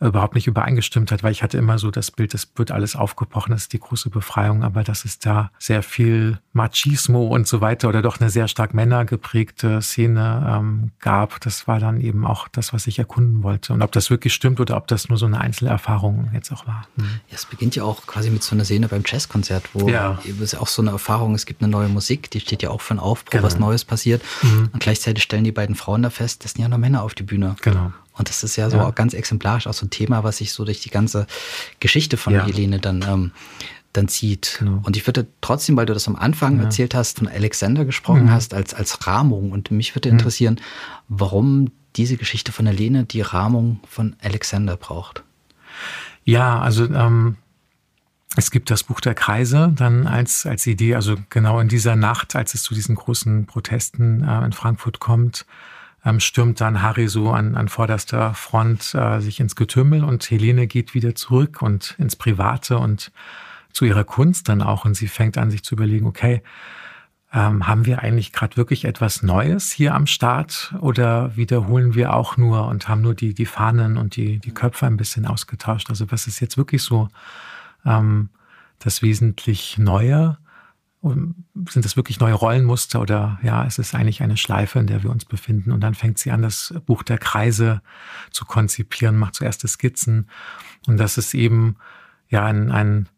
überhaupt nicht übereingestimmt hat, weil ich hatte immer so das Bild, das wird alles aufgebrochen, das ist die große Befreiung, aber dass es da sehr viel Machismo und so weiter oder doch eine sehr stark männergeprägte Szene ähm, gab, das war dann eben auch das, was ich erkunden wollte. Und ob das wirklich stimmt oder ob das nur so eine Einzelerfahrung jetzt auch war. Mhm. Ja, es beginnt ja auch quasi mit so einer Szene beim Jazzkonzert, wo ja. es auch so eine Erfahrung, es gibt eine neue Musik, die steht ja auch für einen Aufbruch, genau. was Neues passiert. Mhm. Und gleichzeitig stellen die beiden Frauen da fest, das sind ja nur Männer auf die Bühne. Genau. Und das ist ja so ja. ganz exemplarisch auch so ein Thema, was sich so durch die ganze Geschichte von ja. Helene dann, ähm, dann zieht. Genau. Und ich würde trotzdem, weil du das am Anfang ja. erzählt hast, von Alexander gesprochen mhm. hast, als, als Rahmung. Und mich würde mhm. interessieren, warum diese Geschichte von Helene die Rahmung von Alexander braucht. Ja, also ähm, es gibt das Buch der Kreise dann als, als Idee, also genau in dieser Nacht, als es zu diesen großen Protesten äh, in Frankfurt kommt, ähm, stürmt dann Harry so an, an vorderster Front äh, sich ins Getümmel und Helene geht wieder zurück und ins Private und zu ihrer Kunst dann auch. Und sie fängt an, sich zu überlegen, okay, ähm, haben wir eigentlich gerade wirklich etwas Neues hier am Start oder wiederholen wir auch nur und haben nur die, die Fahnen und die, die Köpfe ein bisschen ausgetauscht? Also was ist jetzt wirklich so ähm, das wesentlich Neue? Sind das wirklich neue Rollenmuster oder ja, es ist eigentlich eine Schleife, in der wir uns befinden. Und dann fängt sie an, das Buch der Kreise zu konzipieren, macht zuerst Skizzen. Und das ist eben ja ein, ein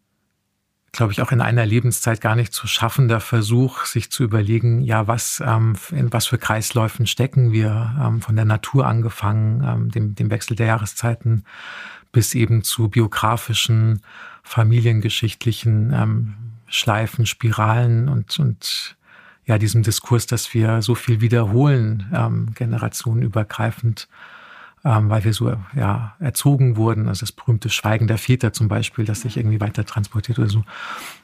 glaube ich, auch in einer Lebenszeit gar nicht zu schaffender Versuch, sich zu überlegen, ja, was, ähm, in was für Kreisläufen stecken wir, ähm, von der Natur angefangen, ähm, dem, dem Wechsel der Jahreszeiten bis eben zu biografischen, familiengeschichtlichen ähm, Schleifen, Spiralen und, und ja, diesem Diskurs, dass wir so viel wiederholen, ähm, generationenübergreifend, ähm, weil wir so ja, erzogen wurden. Also das berühmte Schweigen der Väter zum Beispiel, das sich irgendwie weiter transportiert oder so.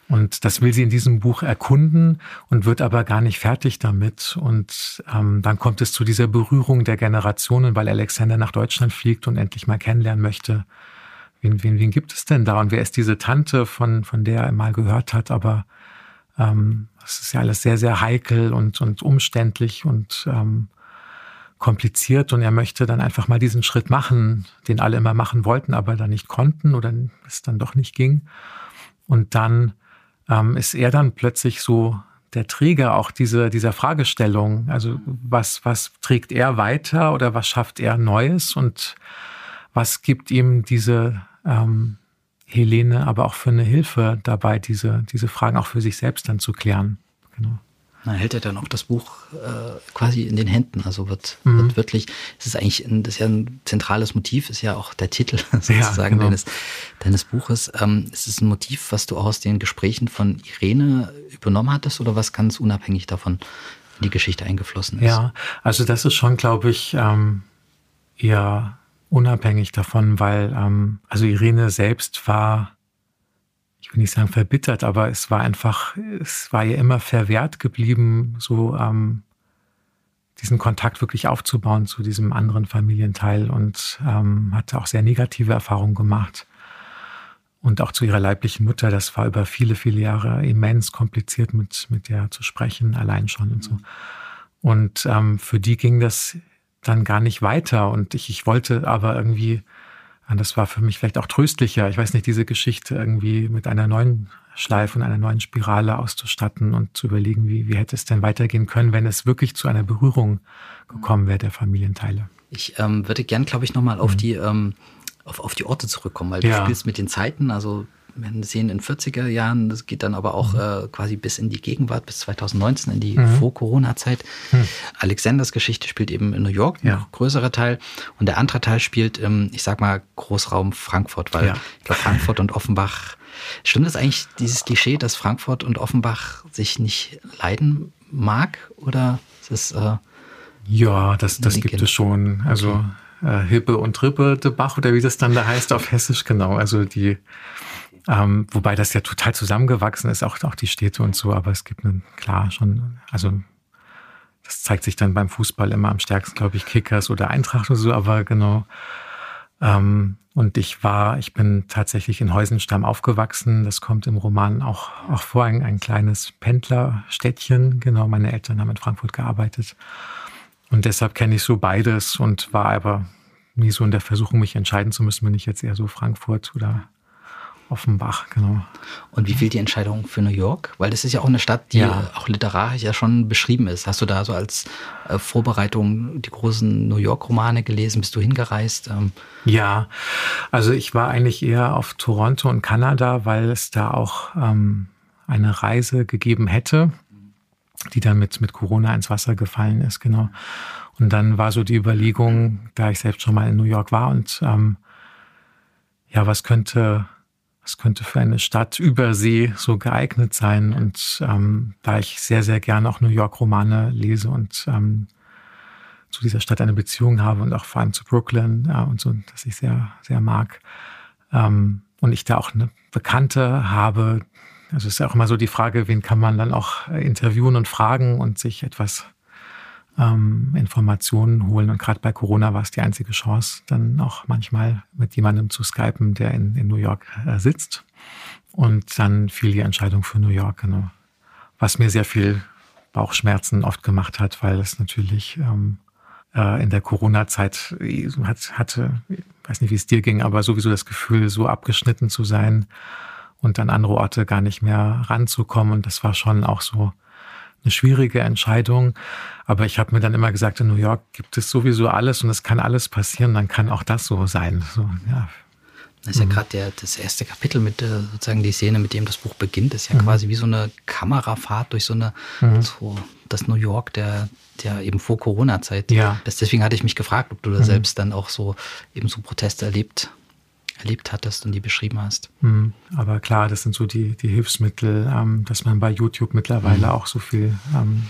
Und das will sie in diesem Buch erkunden und wird aber gar nicht fertig damit. Und ähm, dann kommt es zu dieser Berührung der Generationen, weil Alexander nach Deutschland fliegt und endlich mal kennenlernen möchte, wen, wen, wen gibt es denn da und wer ist diese Tante, von, von der er mal gehört hat, aber ähm, es ist ja alles sehr, sehr heikel und, und umständlich und ähm, kompliziert und er möchte dann einfach mal diesen Schritt machen, den alle immer machen wollten, aber dann nicht konnten oder es dann doch nicht ging. Und dann ähm, ist er dann plötzlich so der Träger auch diese, dieser Fragestellung. Also was, was trägt er weiter oder was schafft er Neues und was gibt ihm diese ähm, Helene aber auch für eine Hilfe dabei, diese, diese Fragen auch für sich selbst dann zu klären. Genau. Na, hält er dann auch das Buch äh, quasi in den Händen, also wird, mhm. wird wirklich, es ist eigentlich, ein, das ist ja ein zentrales Motiv, ist ja auch der Titel *laughs* sozusagen ja, genau. deines, deines Buches. Ähm, ist es ein Motiv, was du auch aus den Gesprächen von Irene übernommen hattest oder was ganz unabhängig davon in die Geschichte eingeflossen ist? Ja, also das ist schon, glaube ich, ähm, eher unabhängig davon, weil ähm, also Irene selbst war, ich will nicht sagen verbittert, aber es war einfach, es war ihr immer verwehrt geblieben, so ähm, diesen Kontakt wirklich aufzubauen zu diesem anderen Familienteil und ähm, hatte auch sehr negative Erfahrungen gemacht. Und auch zu ihrer leiblichen Mutter, das war über viele, viele Jahre immens kompliziert, mit, mit der zu sprechen, allein schon und so. Und ähm, für die ging das dann gar nicht weiter. Und ich, ich wollte aber irgendwie, das war für mich vielleicht auch tröstlicher, ich weiß nicht, diese Geschichte irgendwie mit einer neuen Schleife und einer neuen Spirale auszustatten und zu überlegen, wie, wie hätte es denn weitergehen können, wenn es wirklich zu einer Berührung gekommen wäre der Familienteile. Ich ähm, würde gern, glaube ich, nochmal auf mhm. die ähm, auf, auf die Orte zurückkommen, weil ja. du spielst mit den Zeiten, also wir sehen in 40er Jahren, das geht dann aber auch mhm. äh, quasi bis in die Gegenwart, bis 2019, in die mhm. Vor-Corona-Zeit. Mhm. Alexanders Geschichte spielt eben in New York, ja. noch größerer Teil. Und der andere Teil spielt, ähm, ich sag mal, Großraum Frankfurt, weil ja. ich glaube, Frankfurt und Offenbach, stimmt das eigentlich, dieses Klischee, dass Frankfurt und Offenbach sich nicht leiden mag? Oder ist es. Äh, ja, das, das gibt es schon. Also. Okay. Äh, Hippe und Rippe de Bach oder wie das dann da heißt auf Hessisch, genau. Also die ähm, wobei das ja total zusammengewachsen ist, auch, auch die Städte und so, aber es gibt einen, klar schon, also das zeigt sich dann beim Fußball immer am stärksten, glaube ich, Kickers oder Eintracht oder so, aber genau. Ähm, und ich war, ich bin tatsächlich in Heusenstamm aufgewachsen. Das kommt im Roman auch, auch vor, ein, ein kleines Pendlerstädtchen. Genau, meine Eltern haben in Frankfurt gearbeitet. Und deshalb kenne ich so beides und war aber nie so in der Versuchung, mich entscheiden zu müssen, bin ich jetzt eher so Frankfurt oder Offenbach, genau. Und wie fiel die Entscheidung für New York? Weil das ist ja auch eine Stadt, die ja. auch literarisch ja schon beschrieben ist. Hast du da so als äh, Vorbereitung die großen New York-Romane gelesen? Bist du hingereist? Ähm ja, also ich war eigentlich eher auf Toronto und Kanada, weil es da auch ähm, eine Reise gegeben hätte, die dann mit, mit Corona ins Wasser gefallen ist, genau. Und dann war so die Überlegung, da ich selbst schon mal in New York war und ähm, ja, was könnte es könnte für eine Stadt über See so geeignet sein. Und ähm, da ich sehr, sehr gerne auch New York-Romane lese und ähm, zu dieser Stadt eine Beziehung habe und auch vor allem zu Brooklyn ja, und so, dass ich sehr, sehr mag. Ähm, und ich da auch eine Bekannte habe. Also es ist ja auch immer so die Frage, wen kann man dann auch interviewen und fragen und sich etwas ähm, Informationen holen. Und gerade bei Corona war es die einzige Chance, dann auch manchmal mit jemandem zu skypen, der in, in New York äh, sitzt. Und dann fiel die Entscheidung für New York, genau. was mir sehr viel Bauchschmerzen oft gemacht hat, weil es natürlich ähm, äh, in der Corona-Zeit äh, hat, hatte, ich weiß nicht, wie es dir ging, aber sowieso das Gefühl, so abgeschnitten zu sein und an andere Orte gar nicht mehr ranzukommen. Und das war schon auch so eine schwierige Entscheidung. Aber ich habe mir dann immer gesagt, in New York gibt es sowieso alles und es kann alles passieren, dann kann auch das so sein. So, ja. Das ist ja mhm. gerade das erste Kapitel mit äh, sozusagen die Szene, mit dem das Buch beginnt, ist ja mhm. quasi wie so eine Kamerafahrt durch so eine mhm. so das New York der der eben vor Corona-Zeit. Ja. Deswegen hatte ich mich gefragt, ob du da mhm. selbst dann auch so eben so Proteste erlebt erlebt hattest und die beschrieben hast. Mhm. Aber klar, das sind so die, die Hilfsmittel, ähm, dass man bei YouTube mittlerweile mhm. auch so viel, ähm,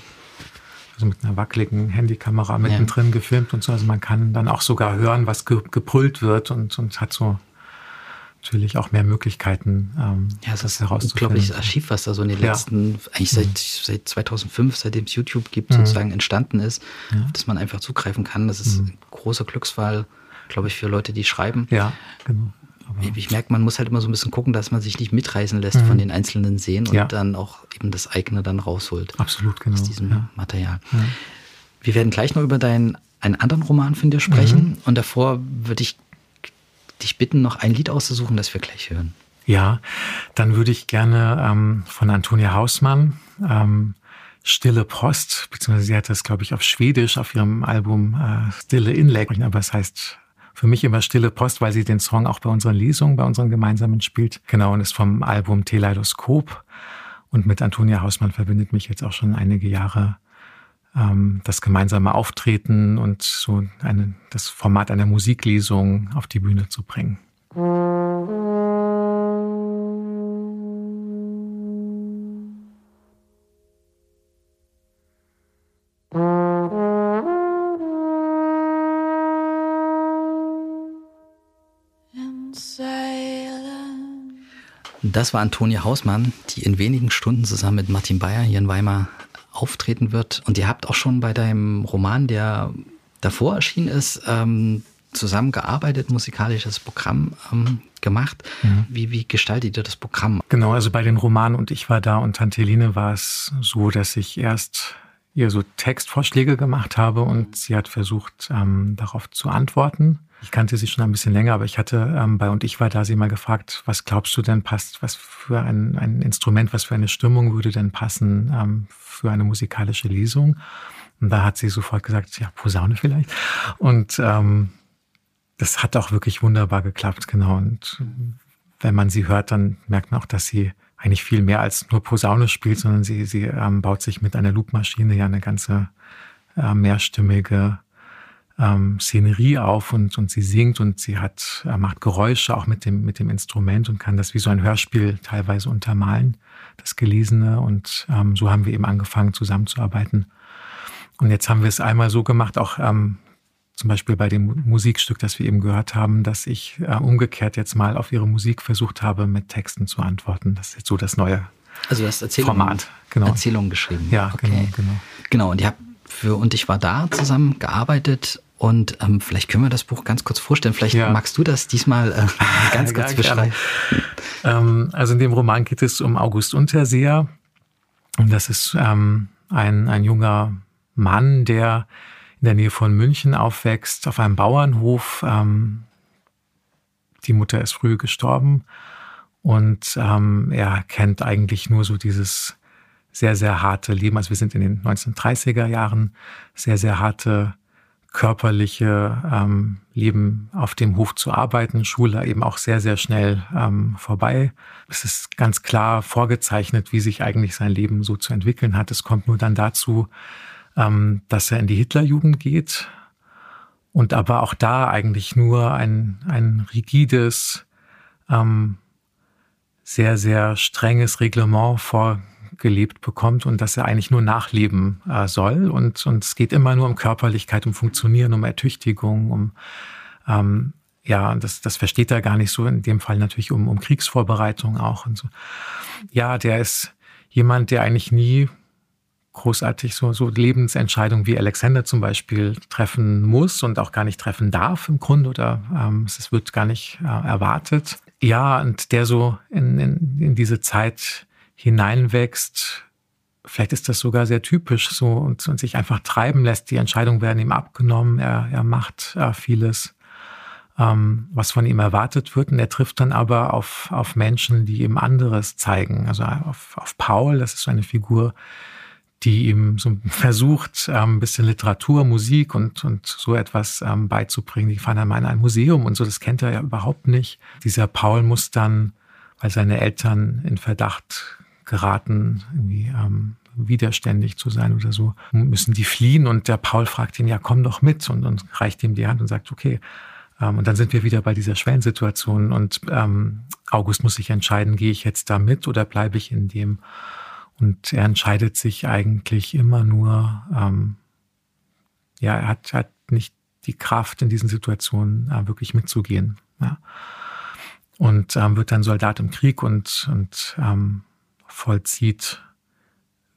also mit einer wackeligen Handykamera mittendrin ja. gefilmt und so. Also man kann dann auch sogar hören, was ge gebrüllt wird und, und hat so natürlich auch mehr Möglichkeiten, ähm, ja, das, ist ein unglaubliches Archiv, was da so in den letzten, ja. eigentlich seit, mhm. seit 2005, seitdem es YouTube gibt, mhm. sozusagen entstanden ist, ja. dass man einfach zugreifen kann. Das ist mhm. ein großer Glücksfall glaube ich, für Leute, die schreiben. Ja, genau. Ich merke, man muss halt immer so ein bisschen gucken, dass man sich nicht mitreißen lässt mhm. von den einzelnen Szenen und ja. dann auch eben das eigene dann rausholt. Absolut, genau. Aus diesem ja. Material. Ja. Wir werden gleich noch über deinen einen anderen Roman von dir sprechen mhm. und davor würde ich dich bitten, noch ein Lied auszusuchen, das wir gleich hören. Ja, dann würde ich gerne ähm, von Antonia Hausmann ähm, Stille Post, beziehungsweise sie hat das, glaube ich, auf Schwedisch auf ihrem Album äh, Stille Inlay, aber es heißt für mich immer Stille Post, weil sie den Song auch bei unseren Lesungen, bei unseren gemeinsamen spielt. Genau, und ist vom Album Teleidoskop. Und mit Antonia Hausmann verbindet mich jetzt auch schon einige Jahre ähm, das gemeinsame Auftreten und so eine, das Format einer Musiklesung auf die Bühne zu bringen. Das war Antonia Hausmann, die in wenigen Stunden zusammen mit Martin Bayer hier in Weimar auftreten wird. Und ihr habt auch schon bei deinem Roman, der davor erschienen ist, ähm, zusammengearbeitet, musikalisches Programm ähm, gemacht. Mhm. Wie, wie gestaltet ihr das Programm? Genau, also bei den Romanen und ich war da und Tante Eline war es so, dass ich erst ihr so Textvorschläge gemacht habe und sie hat versucht, ähm, darauf zu antworten. Ich kannte sie schon ein bisschen länger, aber ich hatte ähm, bei und ich war da sie mal gefragt, was glaubst du denn passt, was für ein, ein Instrument, was für eine Stimmung würde denn passen ähm, für eine musikalische Lesung? Und da hat sie sofort gesagt, ja, Posaune vielleicht. Und ähm, das hat auch wirklich wunderbar geklappt, genau. Und wenn man sie hört, dann merkt man auch, dass sie eigentlich viel mehr als nur Posaune spielt, sondern sie, sie ähm, baut sich mit einer Loopmaschine ja eine ganze äh, mehrstimmige ähm, Szenerie auf und, und sie singt und sie hat, äh, macht Geräusche auch mit dem, mit dem Instrument und kann das wie so ein Hörspiel teilweise untermalen, das Gelesene. Und ähm, so haben wir eben angefangen zusammenzuarbeiten. Und jetzt haben wir es einmal so gemacht, auch ähm, zum Beispiel bei dem Musikstück, das wir eben gehört haben, dass ich äh, umgekehrt jetzt mal auf ihre Musik versucht habe, mit Texten zu antworten. Das ist jetzt so das neue also du hast Erzählungen, Format. Genau. Erzählungen geschrieben. Ja, okay. genau, genau. Genau, und ihr habt für Und ich war da zusammen gearbeitet und ähm, vielleicht können wir das Buch ganz kurz vorstellen. Vielleicht ja. magst du das diesmal äh, *laughs* ganz kurz ja, beschreiben. Ähm, also in dem Roman geht es um August Unterseer. Und das ist ähm, ein, ein junger Mann, der in der Nähe von München aufwächst, auf einem Bauernhof. Ähm, die Mutter ist früh gestorben und ähm, er kennt eigentlich nur so dieses sehr, sehr harte Leben. Also wir sind in den 1930er Jahren, sehr, sehr harte körperliche ähm, Leben auf dem Hof zu arbeiten, Schule eben auch sehr, sehr schnell ähm, vorbei. Es ist ganz klar vorgezeichnet, wie sich eigentlich sein Leben so zu entwickeln hat. Es kommt nur dann dazu, ähm, dass er in die Hitlerjugend geht und aber auch da eigentlich nur ein, ein rigides, ähm, sehr, sehr strenges Reglement vor gelebt bekommt und dass er eigentlich nur nachleben äh, soll. Und, und es geht immer nur um Körperlichkeit, um Funktionieren, um Ertüchtigung, um ähm, ja, das, das versteht er gar nicht so. In dem Fall natürlich um, um Kriegsvorbereitung auch und so. Ja, der ist jemand, der eigentlich nie großartig so, so Lebensentscheidungen wie Alexander zum Beispiel treffen muss und auch gar nicht treffen darf im Grunde oder ähm, es wird gar nicht äh, erwartet. Ja, und der so in, in, in diese Zeit hineinwächst. Vielleicht ist das sogar sehr typisch so und, und sich einfach treiben lässt. Die Entscheidungen werden ihm abgenommen. Er, er macht äh, vieles, ähm, was von ihm erwartet wird. Und er trifft dann aber auf, auf Menschen, die ihm anderes zeigen. Also auf, auf Paul, das ist so eine Figur, die ihm so versucht, ähm, ein bisschen Literatur, Musik und, und so etwas ähm, beizubringen. Die fahren einmal in ein Museum und so, das kennt er ja überhaupt nicht. Dieser Paul muss dann, weil seine Eltern in Verdacht geraten, irgendwie ähm, widerständig zu sein oder so, müssen die fliehen und der Paul fragt ihn, ja, komm doch mit und, und reicht ihm die Hand und sagt, okay. Ähm, und dann sind wir wieder bei dieser Schwellensituation und ähm, August muss sich entscheiden, gehe ich jetzt da mit oder bleibe ich in dem? Und er entscheidet sich eigentlich immer nur, ähm, ja, er hat, hat nicht die Kraft in diesen Situationen äh, wirklich mitzugehen. Ja. Und ähm, wird dann Soldat im Krieg und, und ähm, vollzieht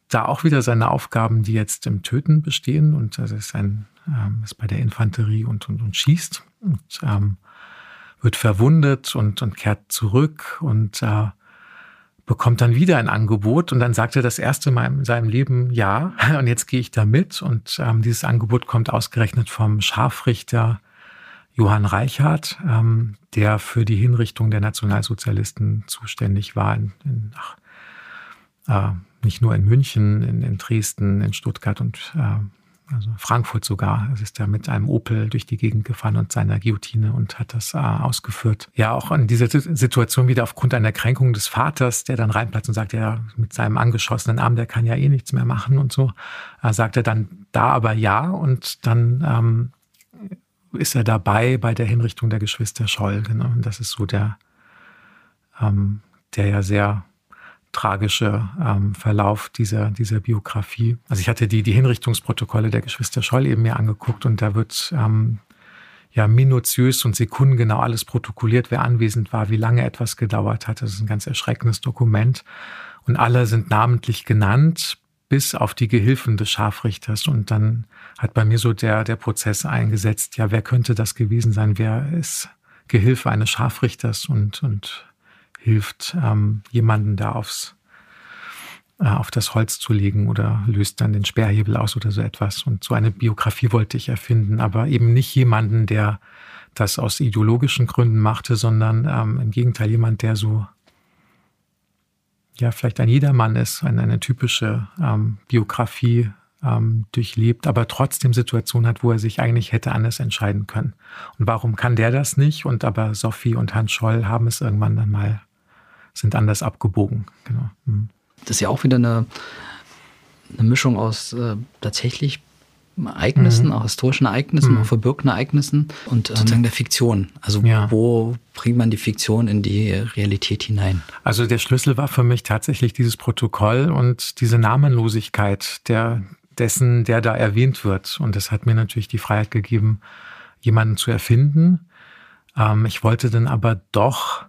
da auch wieder seine Aufgaben, die jetzt im Töten bestehen. Und das ist ein, ähm, ist bei der Infanterie und, und, und schießt und ähm, wird verwundet und, und kehrt zurück und äh, bekommt dann wieder ein Angebot und dann sagt er das erste Mal in seinem Leben ja *laughs* und jetzt gehe ich da mit und ähm, dieses Angebot kommt ausgerechnet vom Scharfrichter Johann Reichhardt, ähm, der für die Hinrichtung der Nationalsozialisten zuständig war, in, in, ach, nicht nur in München, in, in Dresden, in Stuttgart und äh, also Frankfurt sogar. Es ist ja mit einem Opel durch die Gegend gefahren und seiner Guillotine und hat das äh, ausgeführt. Ja, auch in dieser Situation wieder aufgrund einer Kränkung des Vaters, der dann reinplatzt und sagt, ja, mit seinem angeschossenen Arm, der kann ja eh nichts mehr machen und so, äh, sagt er dann da aber ja und dann ähm, ist er dabei bei der Hinrichtung der Geschwister Scholl. Genau. Und das ist so der, ähm, der ja sehr tragische ähm, Verlauf dieser, dieser Biografie. Also ich hatte die, die Hinrichtungsprotokolle der Geschwister Scholl eben mir angeguckt und da wird ähm, ja minutiös und sekundengenau alles protokolliert, wer anwesend war, wie lange etwas gedauert hat. Das ist ein ganz erschreckendes Dokument. Und alle sind namentlich genannt, bis auf die Gehilfen des Scharfrichters. Und dann hat bei mir so der, der Prozess eingesetzt, ja, wer könnte das gewesen sein? Wer ist Gehilfe eines Scharfrichters und, und hilft, ähm, jemanden da aufs, äh, auf das Holz zu legen oder löst dann den Sperrhebel aus oder so etwas. Und so eine Biografie wollte ich erfinden, aber eben nicht jemanden, der das aus ideologischen Gründen machte, sondern ähm, im Gegenteil jemand, der so ja vielleicht ein Jedermann ist, eine, eine typische ähm, Biografie ähm, durchlebt, aber trotzdem Situationen hat, wo er sich eigentlich hätte anders entscheiden können. Und warum kann der das nicht? Und aber Sophie und Hans Scholl haben es irgendwann dann mal, sind anders abgebogen. Genau. Mhm. Das ist ja auch wieder eine, eine Mischung aus äh, tatsächlich Ereignissen, mhm. auch historischen Ereignissen, mhm. auch verbürgten Ereignissen und ähm, sozusagen der Fiktion. Also ja. wo bringt man die Fiktion in die Realität hinein? Also der Schlüssel war für mich tatsächlich dieses Protokoll und diese Namenlosigkeit der, dessen, der da erwähnt wird. Und das hat mir natürlich die Freiheit gegeben, jemanden zu erfinden. Ähm, ich wollte dann aber doch,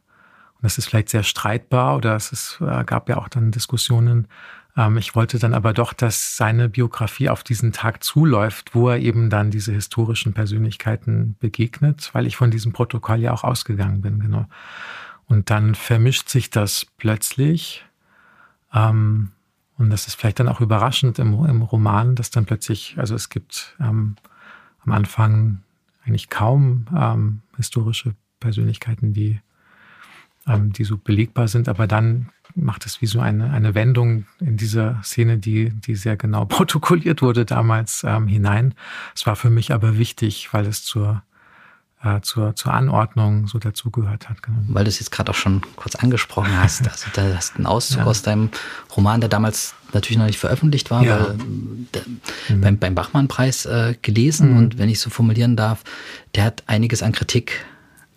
das ist vielleicht sehr streitbar oder es ist, äh, gab ja auch dann Diskussionen, ähm, ich wollte dann aber doch, dass seine Biografie auf diesen Tag zuläuft, wo er eben dann diese historischen Persönlichkeiten begegnet, weil ich von diesem Protokoll ja auch ausgegangen bin, genau. Und dann vermischt sich das plötzlich. Ähm, und das ist vielleicht dann auch überraschend im, im Roman, dass dann plötzlich, also es gibt ähm, am Anfang eigentlich kaum ähm, historische Persönlichkeiten, die, ähm, die so belegbar sind, aber dann macht es wie so eine, eine Wendung in dieser Szene, die, die sehr genau *laughs* protokolliert wurde damals ähm, hinein. Es war für mich aber wichtig, weil es zur, äh, zur, zur Anordnung so dazugehört hat. Genau. Weil du es jetzt gerade auch schon kurz angesprochen hast. *laughs* Also da hast du einen Auszug ja. aus deinem Roman, der damals natürlich noch nicht veröffentlicht war, ja. weil, der, mhm. beim, beim Bachmann-Preis äh, gelesen mhm. und wenn ich so formulieren darf, der hat einiges an Kritik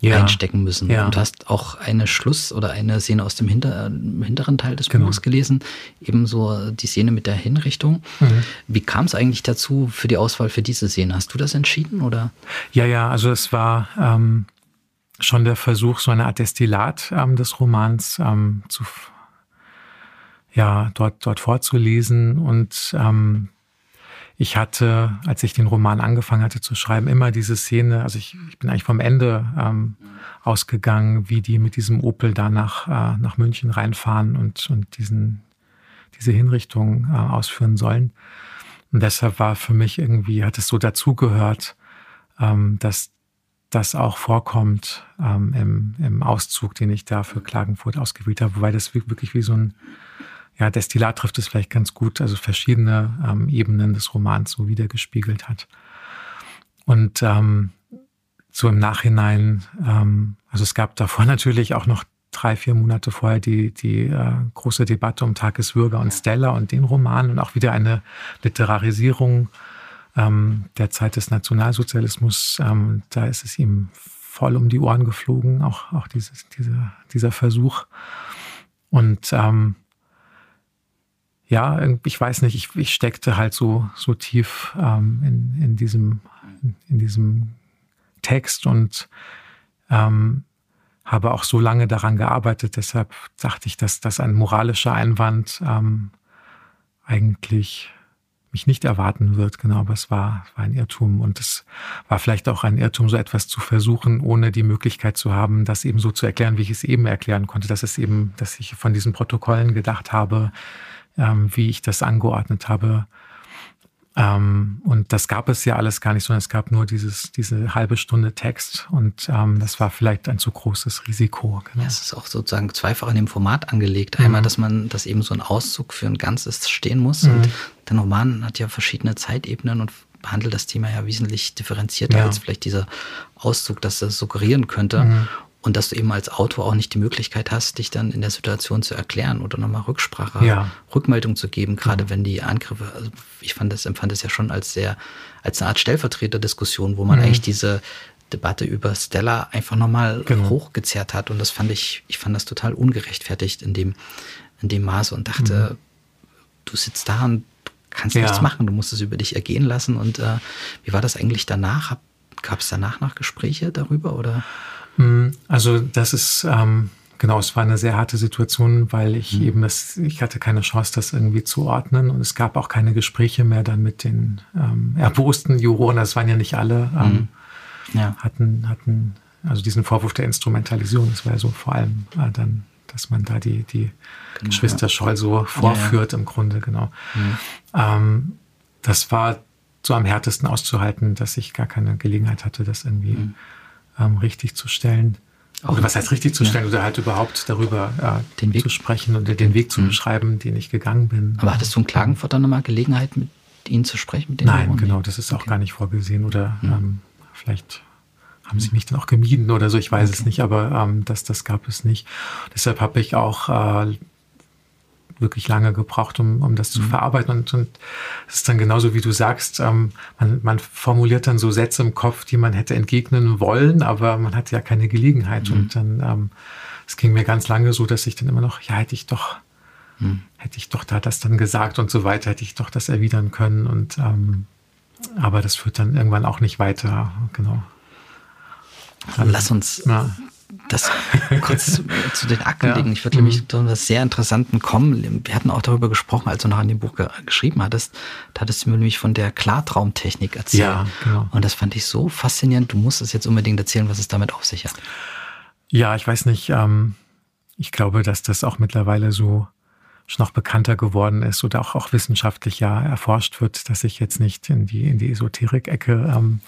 ja. einstecken müssen. Ja. Und du hast auch eine Schluss- oder eine Szene aus dem hinter, hinteren Teil des genau. Buches gelesen, ebenso die Szene mit der Hinrichtung. Mhm. Wie kam es eigentlich dazu für die Auswahl für diese Szene? Hast du das entschieden oder? Ja, ja, also es war ähm, schon der Versuch, so eine Art Destillat ähm, des Romans ähm, zu ja, dort, dort vorzulesen und ähm, ich hatte, als ich den Roman angefangen hatte zu schreiben, immer diese Szene, also ich, ich bin eigentlich vom Ende ähm, ausgegangen, wie die mit diesem Opel da nach, äh, nach München reinfahren und, und diesen, diese Hinrichtung äh, ausführen sollen. Und deshalb war für mich irgendwie, hat es so dazugehört, ähm, dass das auch vorkommt ähm, im, im Auszug, den ich da für Klagenfurt ausgewählt habe, wobei das wirklich wie so ein ja, Destillat trifft es vielleicht ganz gut, also verschiedene ähm, Ebenen des Romans so wiedergespiegelt hat. Und ähm, so im Nachhinein, ähm, also es gab davor *laughs* natürlich auch noch drei, vier Monate vorher die, die äh, große Debatte um Tageswürger und Stella und den Roman und auch wieder eine Literarisierung ähm, der Zeit des Nationalsozialismus. Ähm, da ist es ihm voll um die Ohren geflogen, auch, auch dieses, dieser, dieser Versuch. Und ähm, ja, ich weiß nicht, ich, ich steckte halt so, so tief ähm, in, in, diesem, in diesem Text und ähm, habe auch so lange daran gearbeitet. Deshalb dachte ich, dass das ein moralischer Einwand ähm, eigentlich mich nicht erwarten wird. Genau, aber es war, war ein Irrtum und es war vielleicht auch ein Irrtum, so etwas zu versuchen, ohne die Möglichkeit zu haben, das eben so zu erklären, wie ich es eben erklären konnte. Das ist eben, dass ich von diesen Protokollen gedacht habe, ähm, wie ich das angeordnet habe. Ähm, und das gab es ja alles gar nicht, sondern es gab nur dieses, diese halbe Stunde Text und ähm, das war vielleicht ein zu großes Risiko. Genau. Ja, es ist auch sozusagen zweifach in dem Format angelegt. Einmal, mhm. dass man, dass eben so ein Auszug für ein Ganzes stehen muss mhm. und der Roman hat ja verschiedene Zeitebenen und behandelt das Thema ja wesentlich differenzierter ja. als vielleicht dieser Auszug, dass das suggerieren könnte. Mhm. Und dass du eben als Autor auch nicht die Möglichkeit hast, dich dann in der Situation zu erklären oder nochmal Rücksprache, ja. Rückmeldung zu geben, gerade ja. wenn die Angriffe, also ich fand das, empfand das ja schon als sehr, als eine Art Stellvertreterdiskussion, wo man mhm. eigentlich diese Debatte über Stella einfach nochmal genau. hochgezerrt hat. Und das fand ich, ich fand das total ungerechtfertigt in dem, in dem Maße und dachte, mhm. du sitzt da und kannst ja. nichts machen, du musst es über dich ergehen lassen. Und äh, wie war das eigentlich danach? Gab es danach noch Gespräche darüber oder? Hm, also das ist ähm, genau, es war eine sehr harte Situation, weil ich mhm. eben das, ich hatte keine Chance, das irgendwie zu ordnen und es gab auch keine Gespräche mehr dann mit den ähm, erbosten Juroren. Das waren ja nicht alle. Ähm, mhm. ja. Hatten hatten also diesen Vorwurf der Instrumentalisierung. Das war ja so vor allem äh, dann, dass man da die die genau, Geschwister Scholl so vorführt ja, ja. im Grunde genau. Mhm. Ähm, das war so am härtesten auszuhalten, dass ich gar keine Gelegenheit hatte, das irgendwie mhm ähm, richtig zu stellen. Oder was heißt richtig zu stellen ja. oder halt überhaupt darüber äh, den Weg. zu sprechen oder den Weg zu mhm. beschreiben, den ich gegangen bin. Aber hattest du in Klagenfurt dann nochmal Gelegenheit, mit ihnen zu sprechen? Mit Nein, Jahren? genau, das ist okay. auch gar nicht vorgesehen. Oder mhm. ähm, vielleicht haben sie mich dann auch gemieden oder so, ich weiß okay. es nicht, aber ähm, das, das gab es nicht. Deshalb habe ich auch äh, wirklich lange gebraucht, um, um das zu mhm. verarbeiten. Und, und es ist dann genauso, wie du sagst, ähm, man, man formuliert dann so Sätze im Kopf, die man hätte entgegnen wollen, aber man hat ja keine Gelegenheit. Mhm. Und dann, ähm, es ging mir ganz lange so, dass ich dann immer noch, ja, hätte ich doch, mhm. hätte ich doch da das dann gesagt und so weiter, hätte ich doch das erwidern können. Und ähm, aber das führt dann irgendwann auch nicht weiter, genau. Dann, Lass uns ja das kurz zu den Akten. Ich würde nämlich mhm. zu etwas sehr Interessanten kommen. Wir hatten auch darüber gesprochen, als du noch an dem Buch ge geschrieben hattest. Da hattest du mir nämlich von der Klartraumtechnik erzählt. Ja, genau. Und das fand ich so faszinierend. Du musst es jetzt unbedingt erzählen, was es damit auf sich hat. Ja, ich weiß nicht. Ähm, ich glaube, dass das auch mittlerweile so schon noch bekannter geworden ist oder auch, auch wissenschaftlich ja erforscht wird, dass ich jetzt nicht in die, in die Esoterik-Ecke ähm,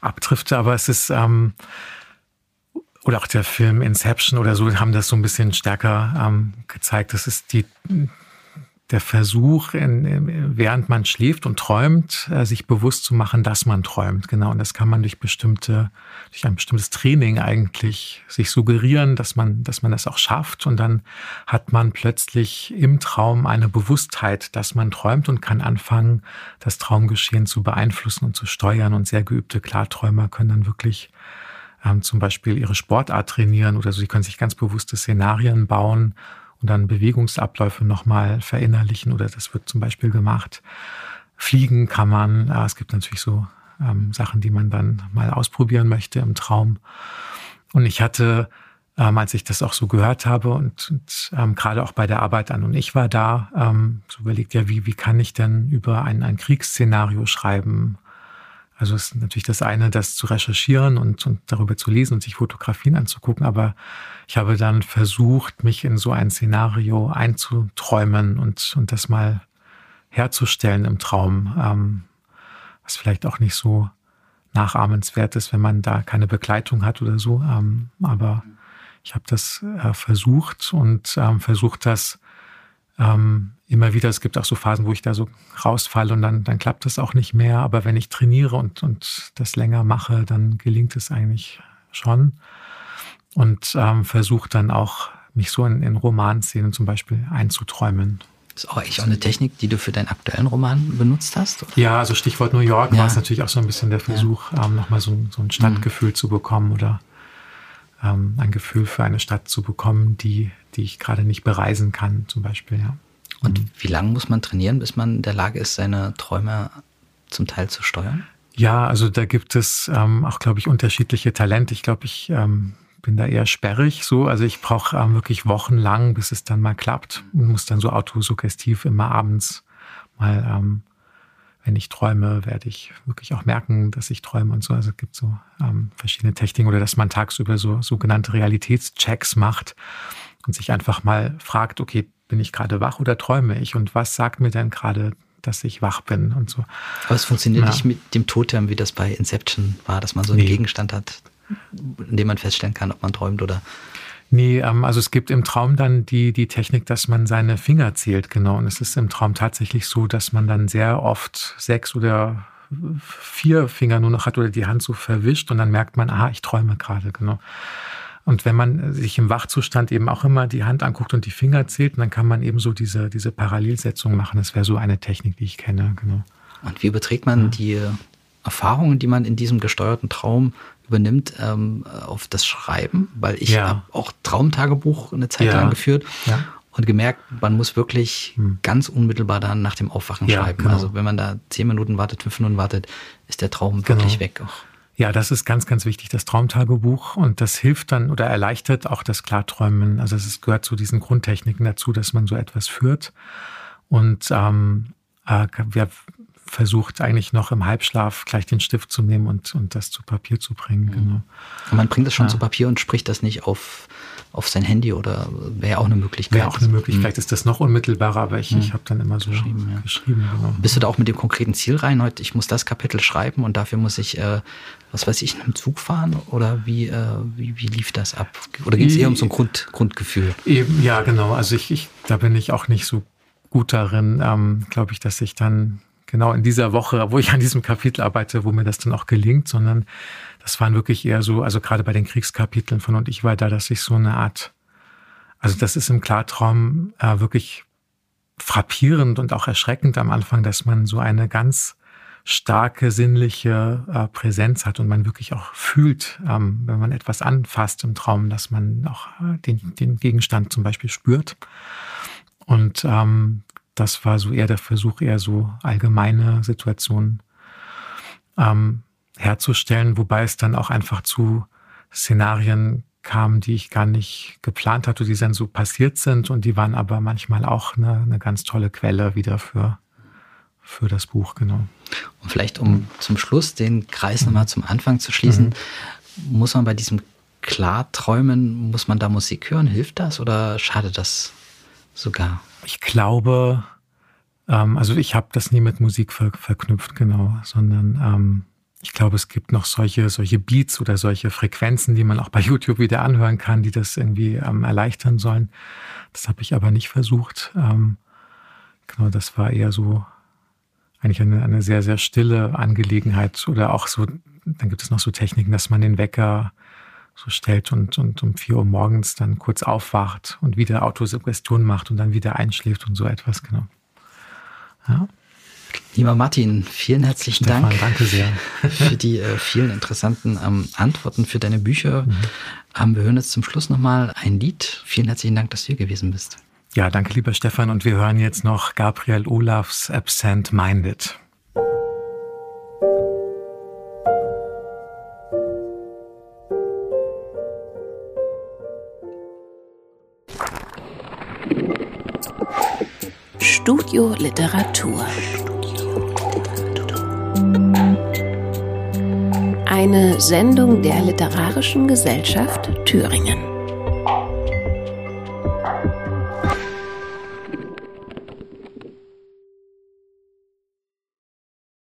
abdrifte. Aber es ist... Ähm, oder auch der Film Inception oder so haben das so ein bisschen stärker ähm, gezeigt. Das ist die, der Versuch, in, während man schläft und träumt, äh, sich bewusst zu machen, dass man träumt. Genau. Und das kann man durch bestimmte, durch ein bestimmtes Training eigentlich sich suggerieren, dass man, dass man das auch schafft. Und dann hat man plötzlich im Traum eine Bewusstheit, dass man träumt und kann anfangen, das Traumgeschehen zu beeinflussen und zu steuern. Und sehr geübte Klarträumer können dann wirklich ähm, zum Beispiel ihre Sportart trainieren oder so. Sie können sich ganz bewusste Szenarien bauen und dann Bewegungsabläufe nochmal verinnerlichen oder das wird zum Beispiel gemacht. Fliegen kann man, äh, es gibt natürlich so ähm, Sachen, die man dann mal ausprobieren möchte im Traum. Und ich hatte, ähm, als ich das auch so gehört habe und, und ähm, gerade auch bei der Arbeit an und ich war da, ähm, so überlegt ja, wie, wie kann ich denn über ein, ein Kriegsszenario schreiben? Also es ist natürlich das eine, das zu recherchieren und, und darüber zu lesen und sich Fotografien anzugucken, aber ich habe dann versucht, mich in so ein Szenario einzuträumen und, und das mal herzustellen im Traum, ähm, was vielleicht auch nicht so nachahmenswert ist, wenn man da keine Begleitung hat oder so. Ähm, aber ich habe das äh, versucht und ähm, versucht, das ähm, immer wieder, es gibt auch so Phasen, wo ich da so rausfalle und dann, dann klappt das auch nicht mehr. Aber wenn ich trainiere und, und das länger mache, dann gelingt es eigentlich schon. Und ähm, versuche dann auch, mich so in, in Romanszenen zum Beispiel einzuträumen. Das ist auch eigentlich auch eine Technik, die du für deinen aktuellen Roman benutzt hast? Oder? Ja, also Stichwort New York ja. war es natürlich auch so ein bisschen der Versuch, ja. ähm, nochmal so, so ein Stadtgefühl mhm. zu bekommen oder ähm, ein Gefühl für eine Stadt zu bekommen, die, die ich gerade nicht bereisen kann, zum Beispiel, ja. Und mhm. wie lange muss man trainieren, bis man in der Lage ist, seine Träume zum Teil zu steuern? Ja, also da gibt es ähm, auch, glaube ich, unterschiedliche Talente. Ich glaube, ich ähm, bin da eher sperrig so. Also ich brauche ähm, wirklich wochenlang, bis es dann mal klappt und muss dann so autosuggestiv immer abends mal, ähm, wenn ich träume, werde ich wirklich auch merken, dass ich träume und so. Also es gibt so ähm, verschiedene Techniken oder dass man tagsüber so sogenannte Realitätschecks macht und sich einfach mal fragt, okay, bin ich gerade wach oder träume ich? Und was sagt mir denn gerade dass ich wach bin und so. Aber es funktioniert ja. nicht mit dem Totem, wie das bei Inception war, dass man so einen nee. Gegenstand hat, in dem man feststellen kann, ob man träumt oder. Nee, ähm, also es gibt im Traum dann die, die Technik, dass man seine Finger zählt, genau. Und es ist im Traum tatsächlich so, dass man dann sehr oft sechs oder vier Finger nur noch hat oder die Hand so verwischt und dann merkt man, aha, ich träume gerade, genau. Und wenn man sich im Wachzustand eben auch immer die Hand anguckt und die Finger zählt, dann kann man eben so diese, diese Parallelsetzung machen. Das wäre so eine Technik, die ich kenne, genau. Und wie überträgt man ja. die Erfahrungen, die man in diesem gesteuerten Traum übernimmt, ähm, auf das Schreiben? Weil ich ja. habe auch Traumtagebuch eine Zeit ja. lang geführt. Ja und gemerkt, man muss wirklich hm. ganz unmittelbar dann nach dem Aufwachen ja, schreiben. Genau. Also wenn man da zehn Minuten wartet, fünf Minuten wartet, ist der Traum genau. wirklich weg. Auch. Ja, das ist ganz, ganz wichtig, das Traumtagebuch. Und das hilft dann oder erleichtert auch das Klarträumen. Also es gehört zu diesen Grundtechniken dazu, dass man so etwas führt. Und ähm, äh, wer versucht eigentlich noch im Halbschlaf gleich den Stift zu nehmen und, und das zu Papier zu bringen. Mhm. Genau. Und man bringt es schon ja. zu Papier und spricht das nicht auf, auf sein Handy oder wäre auch eine Möglichkeit. Wäre auch eine Möglichkeit, mhm. ist das noch unmittelbarer, aber ich, mhm. ich habe dann immer so geschrieben. Ja. geschrieben genau. Bist du da auch mit dem konkreten Ziel rein? Heute, ich muss das Kapitel schreiben und dafür muss ich, äh, was weiß ich, in einem Zug fahren? Oder wie, äh, wie, wie lief das ab? Oder geht es eher um so ein Grund, Grundgefühl? Eben, ja, genau. Also ich, ich, da bin ich auch nicht so gut darin, ähm, glaube ich, dass ich dann genau in dieser Woche, wo ich an diesem Kapitel arbeite, wo mir das dann auch gelingt, sondern das waren wirklich eher so, also gerade bei den Kriegskapiteln von und ich war da, dass ich so eine Art, also das ist im Klartraum äh, wirklich frappierend und auch erschreckend am Anfang, dass man so eine ganz starke sinnliche äh, Präsenz hat und man wirklich auch fühlt, ähm, wenn man etwas anfasst im Traum, dass man auch äh, den, den Gegenstand zum Beispiel spürt. Und ähm, das war so eher der Versuch, eher so allgemeine Situationen ähm, herzustellen, wobei es dann auch einfach zu Szenarien kam, die ich gar nicht geplant hatte, die dann so passiert sind und die waren aber manchmal auch eine, eine ganz tolle Quelle wieder für, für das Buch, genau. Und vielleicht, um zum Schluss den Kreis nochmal zum Anfang zu schließen, mhm. muss man bei diesem Klarträumen, muss man da Musik hören? Hilft das oder schadet das sogar? Ich glaube, ähm, also ich habe das nie mit Musik ver verknüpft, genau, sondern ähm, ich glaube, es gibt noch solche, solche Beats oder solche Frequenzen, die man auch bei *laughs* YouTube wieder anhören kann, die das irgendwie ähm, erleichtern sollen. Das habe ich aber nicht versucht. Ähm, genau, das war eher so eigentlich eine, eine sehr, sehr stille Angelegenheit oder auch so, dann gibt es noch so Techniken, dass man den Wecker so stellt und, und um vier Uhr morgens dann kurz aufwacht und wieder Autosuggestion macht und dann wieder einschläft und so etwas, genau. Ja. Lieber Martin, vielen herzlichen Stefan, Dank. Danke sehr. *laughs* für die äh, vielen interessanten ähm, Antworten für deine Bücher. Mhm. Ähm, wir hören jetzt zum Schluss nochmal ein Lied. Vielen herzlichen Dank, dass du hier gewesen bist. Ja, danke, lieber Stefan. Und wir hören jetzt noch Gabriel Olafs Absent Minded. Studio Literatur. Eine Sendung der Literarischen Gesellschaft Thüringen.